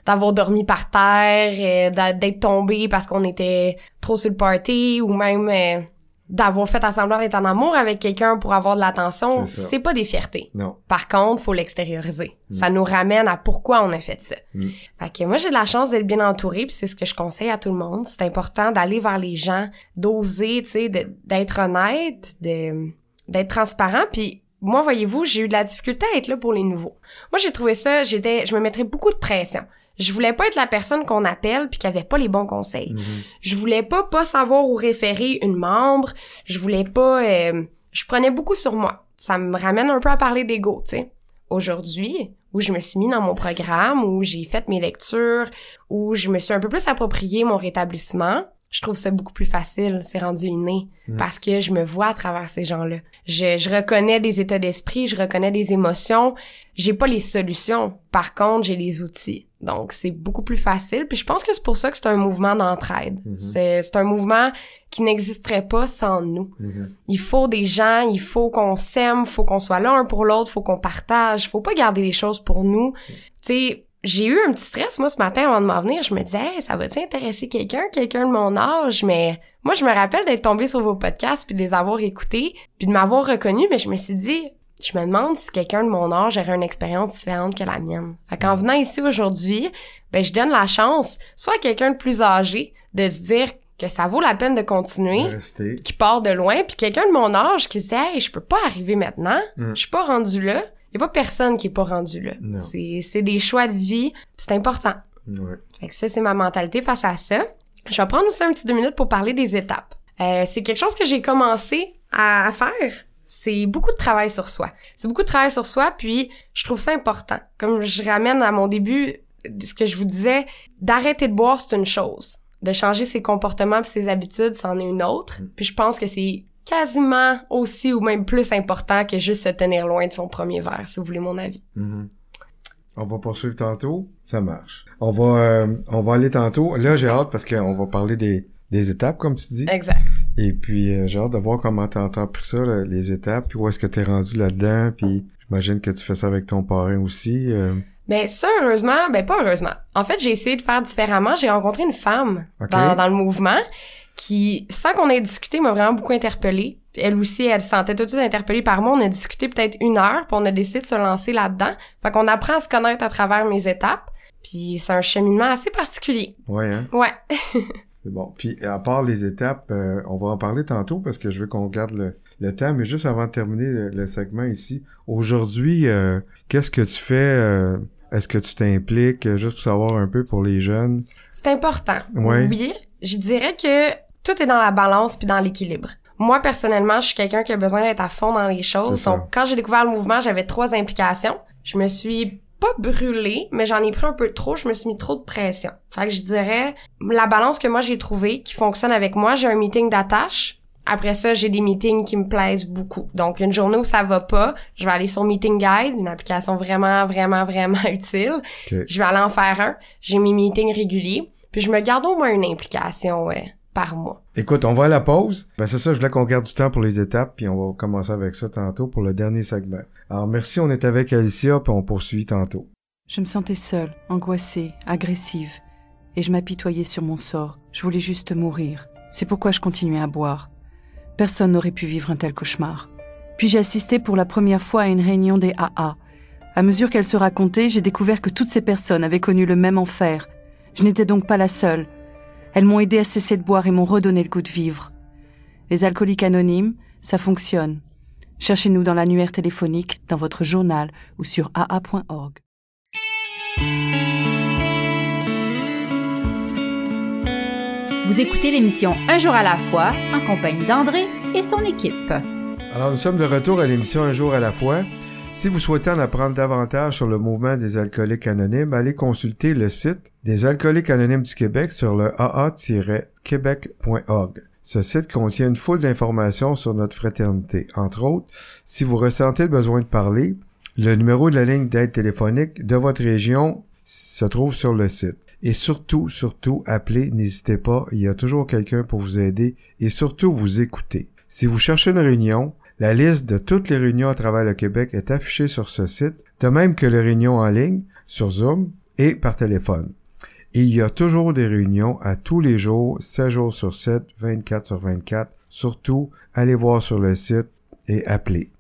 d'avoir dormi par terre, euh, d'être tombé parce qu'on était trop sur le party ou même euh, d'avoir fait à semblant d'être en amour avec quelqu'un pour avoir de l'attention. C'est pas des fiertés. Non. Par contre, faut l'extérioriser. Ça nous ramène à pourquoi on a fait ça. Mm. Fait que moi, j'ai de la chance d'être bien entourée, puis c'est ce que je conseille à tout le monde. C'est important d'aller vers les gens, d'oser, tu sais, d'être honnête, de d'être transparent, puis moi, voyez-vous, j'ai eu de la difficulté à être là pour les nouveaux. Moi, j'ai trouvé ça, j'étais, je me mettrais beaucoup de pression. Je voulais pas être la personne qu'on appelle puis qui avait pas les bons conseils. Je voulais pas pas savoir où référer une membre. Je voulais pas, euh, je prenais beaucoup sur moi. Ça me ramène un peu à parler d'ego, tu sais. Aujourd'hui, où je me suis mis dans mon programme, où j'ai fait mes lectures, où je me suis un peu plus approprié mon rétablissement, je trouve ça beaucoup plus facile, c'est rendu inné, Mm. parce que je me vois à travers ces gens-là. Je, je reconnais des états d'esprit, je reconnais des émotions. J'ai pas les solutions, par contre, j'ai les outils. Donc, c'est beaucoup plus facile. Puis je pense que c'est pour ça que c'est un mouvement d'entraide. Mhm. C'est c'est un mouvement qui n'existerait pas sans nous. Mhm. Il faut des gens, il faut qu'on s'aime, faut qu'on soit là un pour l'autre, faut qu'on partage, faut pas garder les choses pour nous. Tu sais, j'ai eu un petit stress moi ce matin avant de m'en venir, je me disais hey, ça va-tu intéresser quelqu'un, quelqu'un de mon âge, mais moi je me rappelle d'être tombée sur vos podcasts puis de les avoir écoutés, puis de m'avoir reconnu, mais je me suis dit je me demande si quelqu'un de mon âge aurait une expérience différente que la mienne. Fait qu'en venant ici aujourd'hui, ben je donne la chance soit à quelqu'un de plus âgé de se dire que ça vaut la peine de continuer, Rester. qui part de loin, puis quelqu'un de mon âge qui se dit hey, je peux pas arriver maintenant, Mm. je suis pas rendu là. Y a pas personne qui est pas rendu là. C'est c'est des choix de vie, c'est important. Ouais. Fait que ça c'est ma mentalité face à ça. Je vais prendre aussi un petit deux minutes pour parler des étapes. Euh, c'est quelque chose que j'ai commencé à, faire. C'est beaucoup de travail sur soi. C'est beaucoup de travail sur soi, puis je trouve ça important. Comme je ramène à mon début ce que je vous disais, d'arrêter de boire, c'est une chose. De changer ses comportements puis ses habitudes, c'en est une autre. Puis je pense que c'est quasiment aussi ou même plus important que juste se tenir loin de son premier verre, si vous voulez mon avis. Mhm. On va poursuivre tantôt. Ça marche. On va, euh, on va aller tantôt. Là, j'ai hâte parce qu'on va parler des, des étapes, comme tu dis. Exact. Et puis, euh, j'ai hâte de voir comment t'as pris ça, là, les étapes, puis où est-ce que t'es rendu là-dedans, puis j'imagine que tu fais ça avec ton parrain aussi. euh. Ben ça, heureusement, ben pas heureusement. En fait, j'ai essayé de faire différemment. J'ai rencontré une femme dans le mouvement qui, sans qu'on ait discuté, m'a vraiment beaucoup interpellée. Elle aussi, elle se sentait tout de suite interpellée par moi. On a discuté peut-être une heure, puis on a décidé de se lancer là-dedans. Fait qu'on apprend à se connaître à travers mes étapes. Puis c'est un cheminement assez particulier. Ouais, hein? Ouais. C'est bon. Puis, à part les étapes, euh, on va en parler tantôt parce que je veux qu'on garde le, le temps, mais juste avant de terminer le, le segment ici, aujourd'hui, euh, qu'est-ce que tu fais? euh, est-ce que tu t'impliques, juste pour savoir un peu pour les jeunes? C'est important. Ouais. Oui, je dirais que tout est dans la balance puis dans l'équilibre. Moi, personnellement, je suis quelqu'un qui a besoin d'être à fond dans les choses. Donc, quand j'ai découvert le mouvement, j'avais trois implications. Je me suis pas brûlée, mais j'en ai pris un peu trop. Je me suis mis trop de pression. Fait que je dirais, la balance que moi j'ai trouvée, qui fonctionne avec moi, j'ai un meeting d'attache. Après ça, j'ai des meetings qui me plaisent beaucoup. Donc, une journée où ça va pas, je vais aller sur Meeting Guide, une application vraiment, vraiment, vraiment utile. Je vais aller en faire un. J'ai mes meetings réguliers. Puis je me garde au moins une implication ouais, par mois. Écoute, on va à la pause. Ben c'est ça, je voulais qu'on garde du temps pour les étapes, puis on va commencer avec ça tantôt pour le dernier segment. Alors merci, on est avec Alicia, puis on poursuit tantôt. Je me sentais seule, angoissée, agressive, et je m'apitoyais sur mon sort. Je voulais juste mourir. C'est pourquoi je continuais à boire. Personne n'aurait pu vivre un tel cauchemar. Puis j'ai assisté pour la première fois à une réunion des AA. À mesure qu'elle se racontait, j'ai découvert que toutes ces personnes avaient connu le même enfer. Je n'étais donc pas la seule. Elles m'ont aidé à cesser de boire et m'ont redonné le goût de vivre. Les alcooliques anonymes, ça fonctionne. Cherchez-nous dans l'annuaire téléphonique, dans votre journal ou sur aa.org. Vous écoutez l'émission Un jour à la fois en compagnie d'André et son équipe. Alors nous sommes de retour à l'émission Un jour à la fois. Si vous souhaitez en apprendre davantage sur le mouvement des alcooliques anonymes, allez consulter le site des alcooliques anonymes du Québec sur le aa-québec.org. Ce site contient une foule d'informations sur notre fraternité. Entre autres, si vous ressentez le besoin de parler, le numéro de la ligne d'aide téléphonique de votre région se trouve sur le site. Et surtout, surtout, appelez, n'hésitez pas, il y a toujours quelqu'un pour vous aider et surtout vous écouter. Si vous cherchez une réunion, la liste de toutes les réunions à travers le Québec est affichée sur ce site, de même que les réunions en ligne, sur Zoom et par téléphone. Il y a toujours des réunions à tous les jours, 7 jours sur 7, 24 sur 24. Surtout, allez voir sur le site et appelez.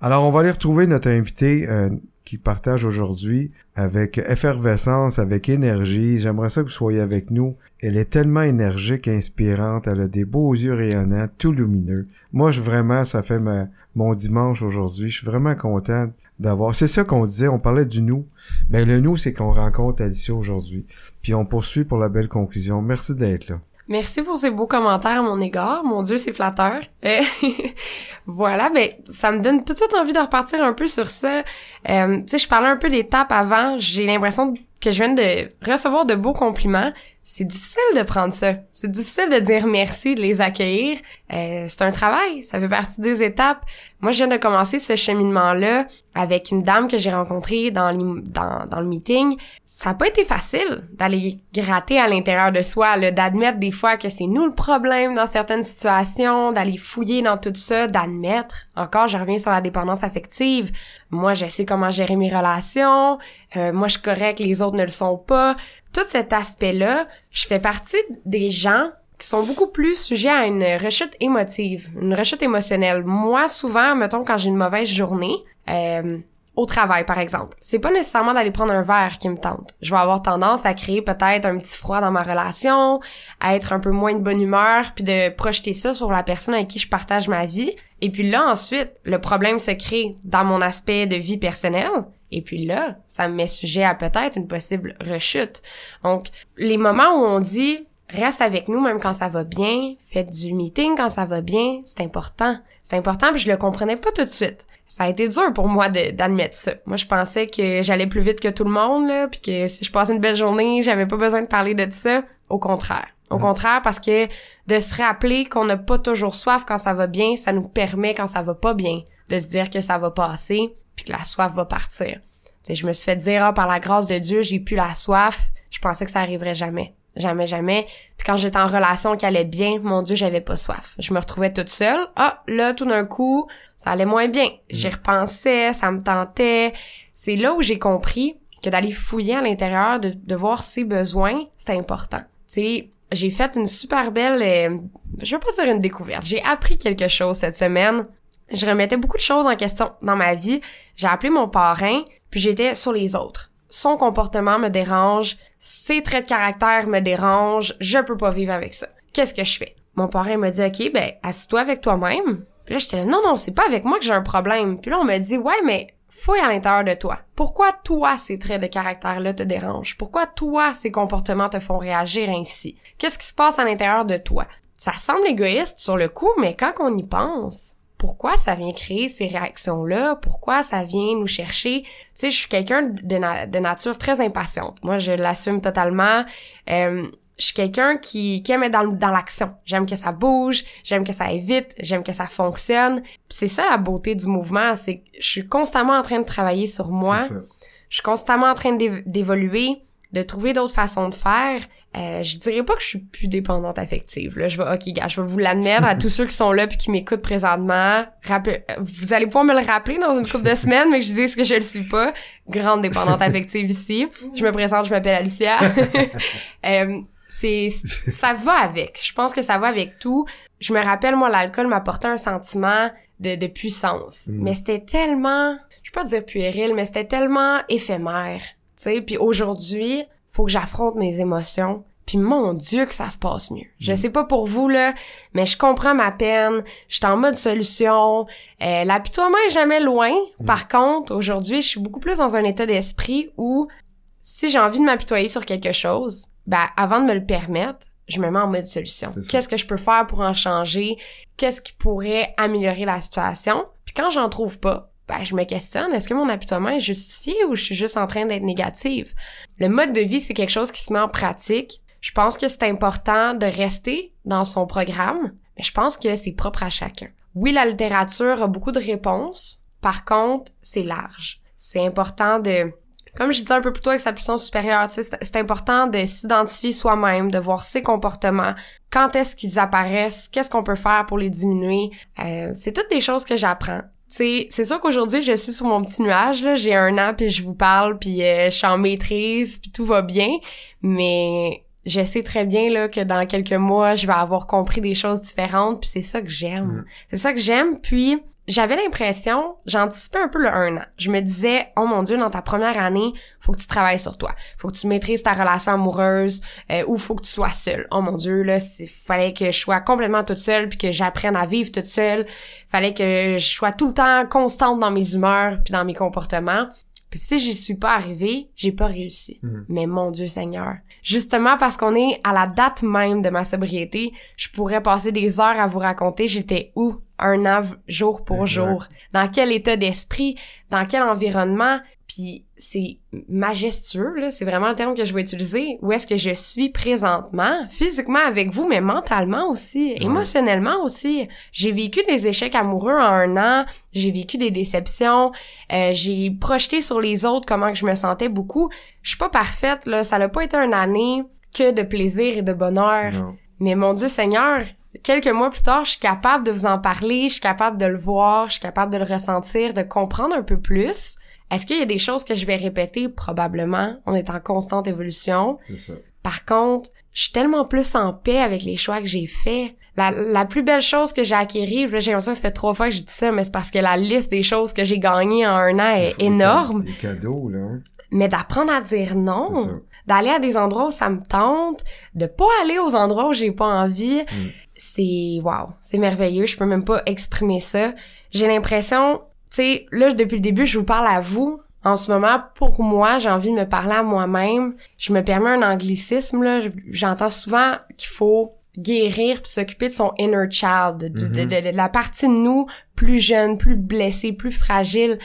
Alors, on va aller retrouver notre invité euh, qui partage aujourd'hui avec effervescence, avec énergie. J'aimerais ça que vous soyez avec nous. Elle est tellement énergique, inspirante. Elle a des beaux yeux rayonnants, tout lumineux. Moi, je vraiment, ça fait ma, mon dimanche aujourd'hui. Je suis vraiment content d'avoir. C'est ça qu'on disait. On parlait du nous. Ben le nous, c'est qu'on rencontre Alicia aujourd'hui. Puis on poursuit pour la belle conclusion. Merci d'être là. Merci pour ces beaux commentaires à mon égard. Mon Dieu, c'est flatteur. Euh, voilà, ben ça me donne tout de suite envie de repartir un peu sur ça. Euh, tu sais, je parlais un peu d'étapes avant. J'ai l'impression que je viens de recevoir de beaux compliments. C'est difficile de prendre ça. C'est difficile de dire merci, de les accueillir. Euh, c'est un travail, ça fait partie des étapes. Moi, je viens de commencer ce cheminement-là avec une dame que j'ai rencontrée dans, dans, dans, le meeting. Ça n'a pas été facile d'aller gratter à l'intérieur de soi, d'admettre des fois que c'est nous le problème dans certaines situations, d'aller fouiller dans tout ça, d'admettre. Encore, je reviens sur la dépendance affective. Moi, je sais comment gérer mes relations. Euh, moi, je suis correct, les autres ne le sont pas tout cet aspect-là, je fais partie des gens qui sont beaucoup plus sujets à une rechute émotive, une rechute émotionnelle. Moi, souvent, mettons, quand j'ai une mauvaise journée, euh, au travail, par exemple, c'est pas nécessairement d'aller prendre un verre qui me tente. Je vais avoir tendance à créer peut-être un petit froid dans ma relation, à être un peu moins de bonne humeur, puis de projeter ça sur la personne avec qui je partage ma vie. Et puis là, ensuite, le problème se crée dans mon aspect de vie personnelle. Et puis là, ça me met sujet à peut-être une possible rechute. Donc, les moments où on dit reste avec nous même quand ça va bien, faites du meeting quand ça va bien, c'est important. C'est important, puis je le comprenais pas tout de suite. Ça a été dur pour moi d'admettre ça. Moi, je pensais que j'allais plus vite que tout le monde, là, puis que si je passais une belle journée, j'avais pas besoin de parler de ça. Au contraire. Au contraire, parce que de se rappeler qu'on n'a pas toujours soif quand ça va bien, ça nous permet quand ça va pas bien de se dire que ça va passer, puis que la soif va partir. T'sais, je me suis fait dire, ah, par la grâce de Dieu, j'ai plus la soif. Je pensais que ça arriverait jamais. Jamais, jamais. Puis quand j'étais en relation qui allait bien, mon Dieu, j'avais pas soif. Je me retrouvais toute seule. Ah, là, tout d'un coup, ça allait moins bien. J'y repensais, ça me tentait. C'est là où j'ai compris que d'aller fouiller à l'intérieur, de, de voir ses besoins, c'est important. Tu j'ai fait une super belle, euh, je veux pas dire une découverte. J'ai appris quelque chose cette semaine. Je remettais beaucoup de choses en question dans ma vie. J'ai appelé mon parrain, puis j'étais sur les autres. Son comportement me dérange, ses traits de caractère me dérangent, je peux pas vivre avec ça. Qu'est-ce que je fais? Mon parrain me dit, OK, ben, assis-toi avec toi-même. Puis là, j'étais là, non, non, c'est pas avec moi que j'ai un problème. Puis là, on me dit, ouais, mais fouille à l'intérieur de toi. Pourquoi toi, ces traits de caractère-là te dérangent? Pourquoi toi, ces comportements te font réagir ainsi? Qu'est-ce qui se passe à l'intérieur de toi? Ça semble égoïste sur le coup, mais quand on y pense, pourquoi ça vient créer ces réactions-là, pourquoi ça vient nous chercher? Tu sais, je suis quelqu'un de, de, nature très impatiente. Moi, je l'assume totalement. Euh, je suis quelqu'un qui, qui aime être dans, dans l'action. J'aime que ça bouge, j'aime que ça aille vite, j'aime que ça fonctionne. c'est ça la beauté du mouvement, c'est que je suis constamment en train de travailler sur moi. Je suis constamment en train d'évoluer de trouver d'autres façons de faire. Euh, je dirais pas que je suis plus dépendante affective. Là, je vais, ok, gars, je vais vous l'admettre à tous ceux qui sont là puis qui m'écoutent présentement. vous allez pouvoir me le rappeler dans une couple de semaines, mais que je dise que je le suis pas. Grande dépendante affective ici. Je me présente, je m'appelle Alicia. euh, c'est, ça va avec. Je pense que ça va avec tout. Je me rappelle, moi, l'alcool m'apportait un sentiment de, de puissance. Mm. Mais c'était tellement, je peux pas dire puéril, mais c'était tellement éphémère sais, puis aujourd'hui, faut que j'affronte mes émotions. Puis mon Dieu que ça se passe mieux. Je mm. sais pas pour vous là, mais je comprends ma peine. Je suis en mode solution. Euh, L'apitoiement est jamais loin. Mm. Par contre, aujourd'hui, je suis beaucoup plus dans un état d'esprit où si j'ai envie de m'apitoyer sur quelque chose, ben avant de me le permettre, je me mets en mode solution. Qu'est-ce que je peux faire pour en changer? Qu'est-ce qui pourrait améliorer la situation? Puis quand j'en trouve pas, ben, je me questionne, est-ce que mon apitoiement est justifié ou je suis juste en train d'être négative? Le mode de vie, c'est quelque chose qui se met en pratique. Je pense que c'est important de rester dans son programme, mais je pense que c'est propre à chacun. Oui, la littérature a beaucoup de réponses. Par contre, c'est large. C'est important de, comme je disais un peu plus tôt avec sa puissance supérieure, c'est important de s'identifier soi-même, de voir ses comportements, quand est-ce qu'ils apparaissent, qu'est-ce qu'on peut faire pour les diminuer? Euh, c'est toutes des choses que j'apprends c'est sûr qu'aujourd'hui je suis sur mon petit nuage là, j'ai un an puis je vous parle puis euh, je suis en maîtrise puis tout va bien, mais je sais très bien là que dans quelques mois je vais avoir compris des choses différentes puis c'est ça que j'aime. Mm. C'est ça que j'aime puis j'avais l'impression, j'anticipais un peu le un an. Je me disais, oh mon dieu, dans ta première année, faut que tu travailles sur toi. Faut que tu maîtrises ta relation amoureuse euh, ou faut que tu sois seule. Oh mon dieu, là, il fallait que je sois complètement toute seule puis que j'apprenne à vivre toute seule. Fallait que je sois tout le temps constante dans mes humeurs puis dans mes comportements. Puis si j'y suis pas arrivée, j'ai pas réussi. Mhm. Mais mon Dieu Seigneur. Justement parce qu'on est à la date même de ma sobriété, je pourrais passer des heures à vous raconter j'étais où? Un an jour pour jour, dans quel état d'esprit, dans quel environnement, puis c'est majestueux, là, c'est vraiment le terme que je vais utiliser, où est-ce que je suis présentement, physiquement avec vous, mais mentalement aussi, émotionnellement aussi. J'ai vécu des échecs amoureux en un an, j'ai vécu des déceptions, euh, j'ai projeté sur les autres comment que je me sentais beaucoup. Je suis pas parfaite, là, ça n'a pas été une année que de plaisir et de bonheur. Non. Mais mon Dieu Seigneur, quelques mois plus tard, je suis capable de vous en parler, je suis capable de le voir, je suis capable de le ressentir, de comprendre un peu plus. Est-ce qu'il y a des choses que je vais répéter? Probablement. On est en constante évolution. C'est ça. Par contre, je suis tellement plus en paix avec les choix que j'ai faits. La, la plus belle chose que j'ai acquérie, j'ai l'impression que ça fait trois fois que j'ai dit ça, mais c'est parce que la liste des choses que j'ai gagnées en un an est énorme. Des cadeaux, là. Mais d'apprendre à dire non, d'aller à des endroits où ça me tente, de pas aller aux endroits où j'ai pas envie, Mm. C'est wow, c'est merveilleux, je peux même pas exprimer ça. J'ai l'impression, tu sais, là depuis le début, je vous parle à vous. En ce moment, pour moi, j'ai envie de me parler à moi-même. Je me permets un anglicisme là, j'entends souvent qu'il faut guérir puis s'occuper de son inner child, du- de, de- de la partie de nous plus jeune, plus blessée, plus fragile.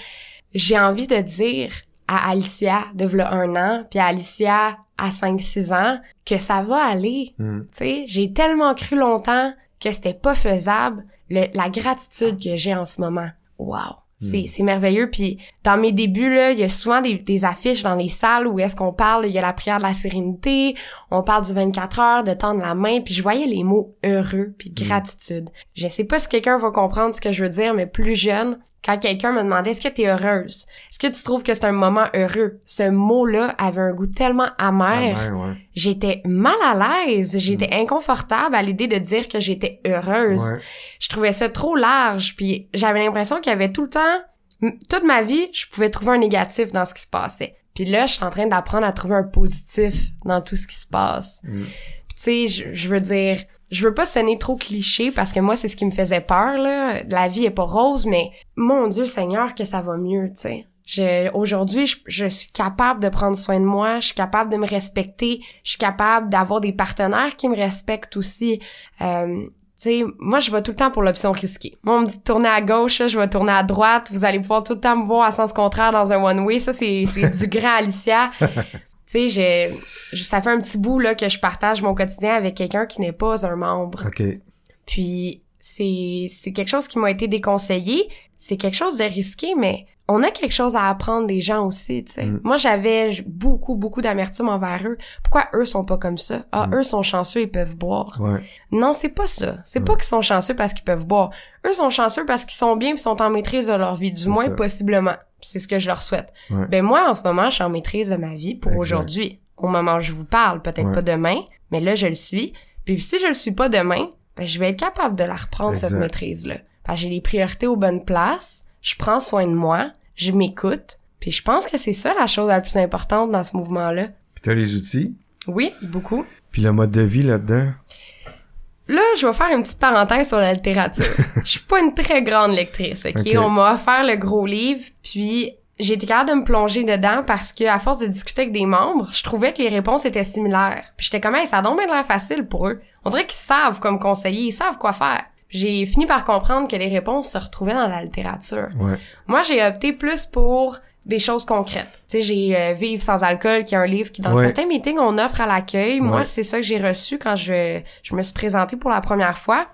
J'ai envie de dire à Alicia de v'là un an, puis à Alicia à 5-6 ans, que ça va aller. Mm. Tu sais, j'ai tellement cru longtemps que c'était pas faisable. Le- la gratitude que j'ai en ce moment, wow, c'est c'est merveilleux. Puis dans mes débuts là, il y a souvent des, des affiches dans les salles où est-ce qu'on parle, il y a la prière de la sérénité, on parle du 24 heures, de tendre la main, puis je voyais les mots heureux puis gratitude. Je sais pas si quelqu'un va comprendre ce que je veux dire, mais plus jeune, quand quelqu'un me demandait est-ce que tu es heureuse, est-ce que tu trouves que c'est un moment heureux, ce mot-là avait un goût tellement amer Ah, ouais, j'étais mal à l'aise, j'étais inconfortable à l'idée de dire que j'étais heureuse. Ouais. Je trouvais ça trop large, puis j'avais l'impression qu'il y avait tout le temps, toute ma vie, je pouvais trouver un négatif dans ce qui se passait. Puis là, je suis en train d'apprendre à trouver un positif dans tout ce qui se passe. Mm. Puis tu sais, je, je veux dire, je veux pas sonner trop cliché parce que moi, c'est ce qui me faisait peur, là. La vie est pas rose, mais mon Dieu Seigneur que ça va mieux, tu sais. Je, aujourd'hui, je, suis capable de prendre soin de moi, je suis capable de me respecter, je suis capable d'avoir des partenaires qui me respectent aussi. Euh, tu sais, moi, je vais tout le temps pour l'option risquée. Moi, on me dit de tourner à gauche, je vais tourner à droite. Vous allez pouvoir tout le temps me voir à sens contraire dans un one-way. Ça, c'est, c'est du grand Alicia. tu sais, ça fait un petit bout, là, que je partage mon quotidien avec quelqu'un qui n'est pas un membre. OK. Puis c'est c'est quelque chose qui m'a été déconseillé, c'est quelque chose de risqué mais on a quelque chose à apprendre des gens aussi, tu sais. Mm. Moi j'avais beaucoup beaucoup d'amertume envers eux. Pourquoi eux sont pas comme ça? Ah, Mm. eux sont chanceux, ils peuvent boire. Ouais. Non, c'est pas ça. C'est pas qu'ils sont chanceux parce qu'ils peuvent boire. Eux sont chanceux parce qu'ils sont bien et sont en maîtrise de leur vie, du moins ça. possiblement. C'est ce que je leur souhaite. Ouais. Ben moi en ce moment, je suis en maîtrise de ma vie pour aujourd'hui. Au moment où je vous parle, peut-être Ouais. pas demain, mais là je le suis. Puis si je le suis pas demain, ben je vais être capable de la reprendre cette Exact. maîtrise là. Parce que j'ai les priorités aux bonnes places, je prends soin de moi, je m'écoute, puis je pense que c'est ça la chose la plus importante dans ce mouvement-là. Puis t'as les outils? Oui, beaucoup. Puis le mode de vie là-dedans? Là, je vais faire une petite parenthèse sur la littérature. Je suis pas une très grande lectrice, ok? On m'a offert le gros livre, puis j'ai été capable de me plonger dedans parce que à force de discuter avec des membres, je trouvais que les réponses étaient similaires. Puis j'étais comme, hey, ça a donc bien l'air facile pour eux. On dirait qu'ils savent comme conseiller, ils savent quoi faire. J'ai fini par comprendre que les réponses se retrouvaient dans la littérature. Ouais. Moi, j'ai opté plus pour des choses concrètes. Tu sais, j'ai euh, Vivre sans alcool, qui est un livre qui, dans Ouais. certains meetings, on offre à l'accueil. Moi, Ouais. c'est ça que j'ai reçu quand je, je me suis présentée pour la première fois.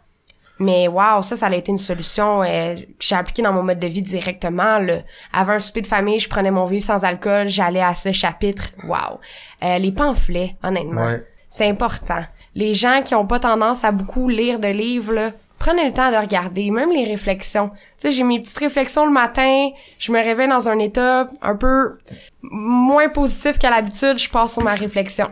Mais wow, ça, ça a été une solution euh, que j'ai appliquée dans mon mode de vie directement. Là. Avant un souper de famille, je prenais mon Vivre sans alcool, j'allais à ce chapitre. Wow. Euh, les pamphlets, honnêtement. Ouais. C'est important. Les gens qui ont pas tendance à beaucoup lire de livres, là, prenez le temps de regarder, même les réflexions. Tu sais, j'ai mes petites réflexions le matin, je me réveille dans un état un peu moins positif qu'à l'habitude, je passe sur ma réflexion.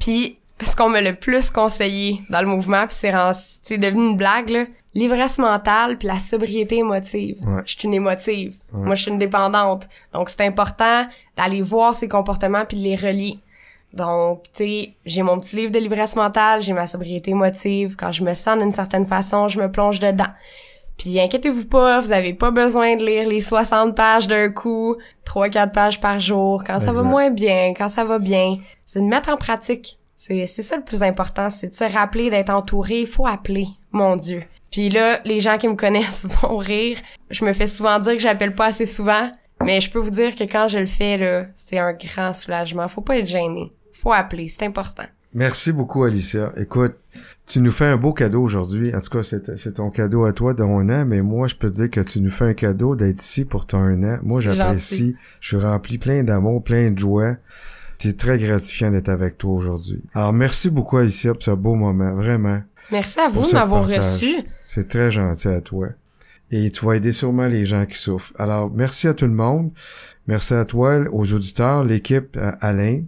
Puis, ce qu'on m'a le plus conseillé dans le mouvement, puis c'est devenu une blague, là, l'ivresse mentale puis la sobriété émotive. Ouais. Je suis une émotive. Ouais. Moi, je suis une dépendante. Donc, c'est important d'aller voir ces comportements puis de les relier. Donc, tu sais, j'ai mon petit livre de l'ivresse mentale, j'ai ma sobriété émotive. Quand je me sens d'une certaine façon, je me plonge dedans. Puis inquiétez-vous pas, vous avez pas besoin de lire les 60 pages d'un coup, 3-4 pages par jour, quand ça va moins bien, quand ça va bien. C'est de mettre en pratique. C'est c'est ça le plus important, c'est de se rappeler d'être entouré. Il faut appeler, mon Dieu. Puis là, les gens qui me connaissent vont rire. Je me fais souvent dire que j'appelle pas assez souvent. Mais je peux vous dire que quand je le fais, là, c'est un grand soulagement. Faut pas être gêné. Faut appeler, c'est important. Merci beaucoup, Alicia. Écoute, tu nous fais un beau cadeau aujourd'hui. En tout cas, c'est ton cadeau à toi d'un an, mais moi, je peux te dire que tu nous fais un cadeau d'être ici pour ton un an. Moi, j'apprécie. Je suis rempli plein d'amour, plein de joie. C'est très gratifiant d'être avec toi aujourd'hui. Alors, merci beaucoup, Alicia, pour ce beau moment. Vraiment. Merci à vous de m'avoir reçu. C'est très gentil à toi. Et tu vas aider sûrement les gens qui souffrent. Alors, merci à tout le monde. Merci à toi, aux auditeurs, l'équipe à Alain,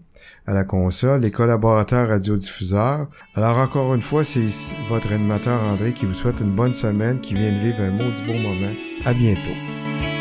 à la console, les collaborateurs radiodiffuseurs. Alors, encore une fois, c'est votre animateur André qui vous souhaite une bonne semaine, qui vient de vivre un maudit beau moment. À bientôt.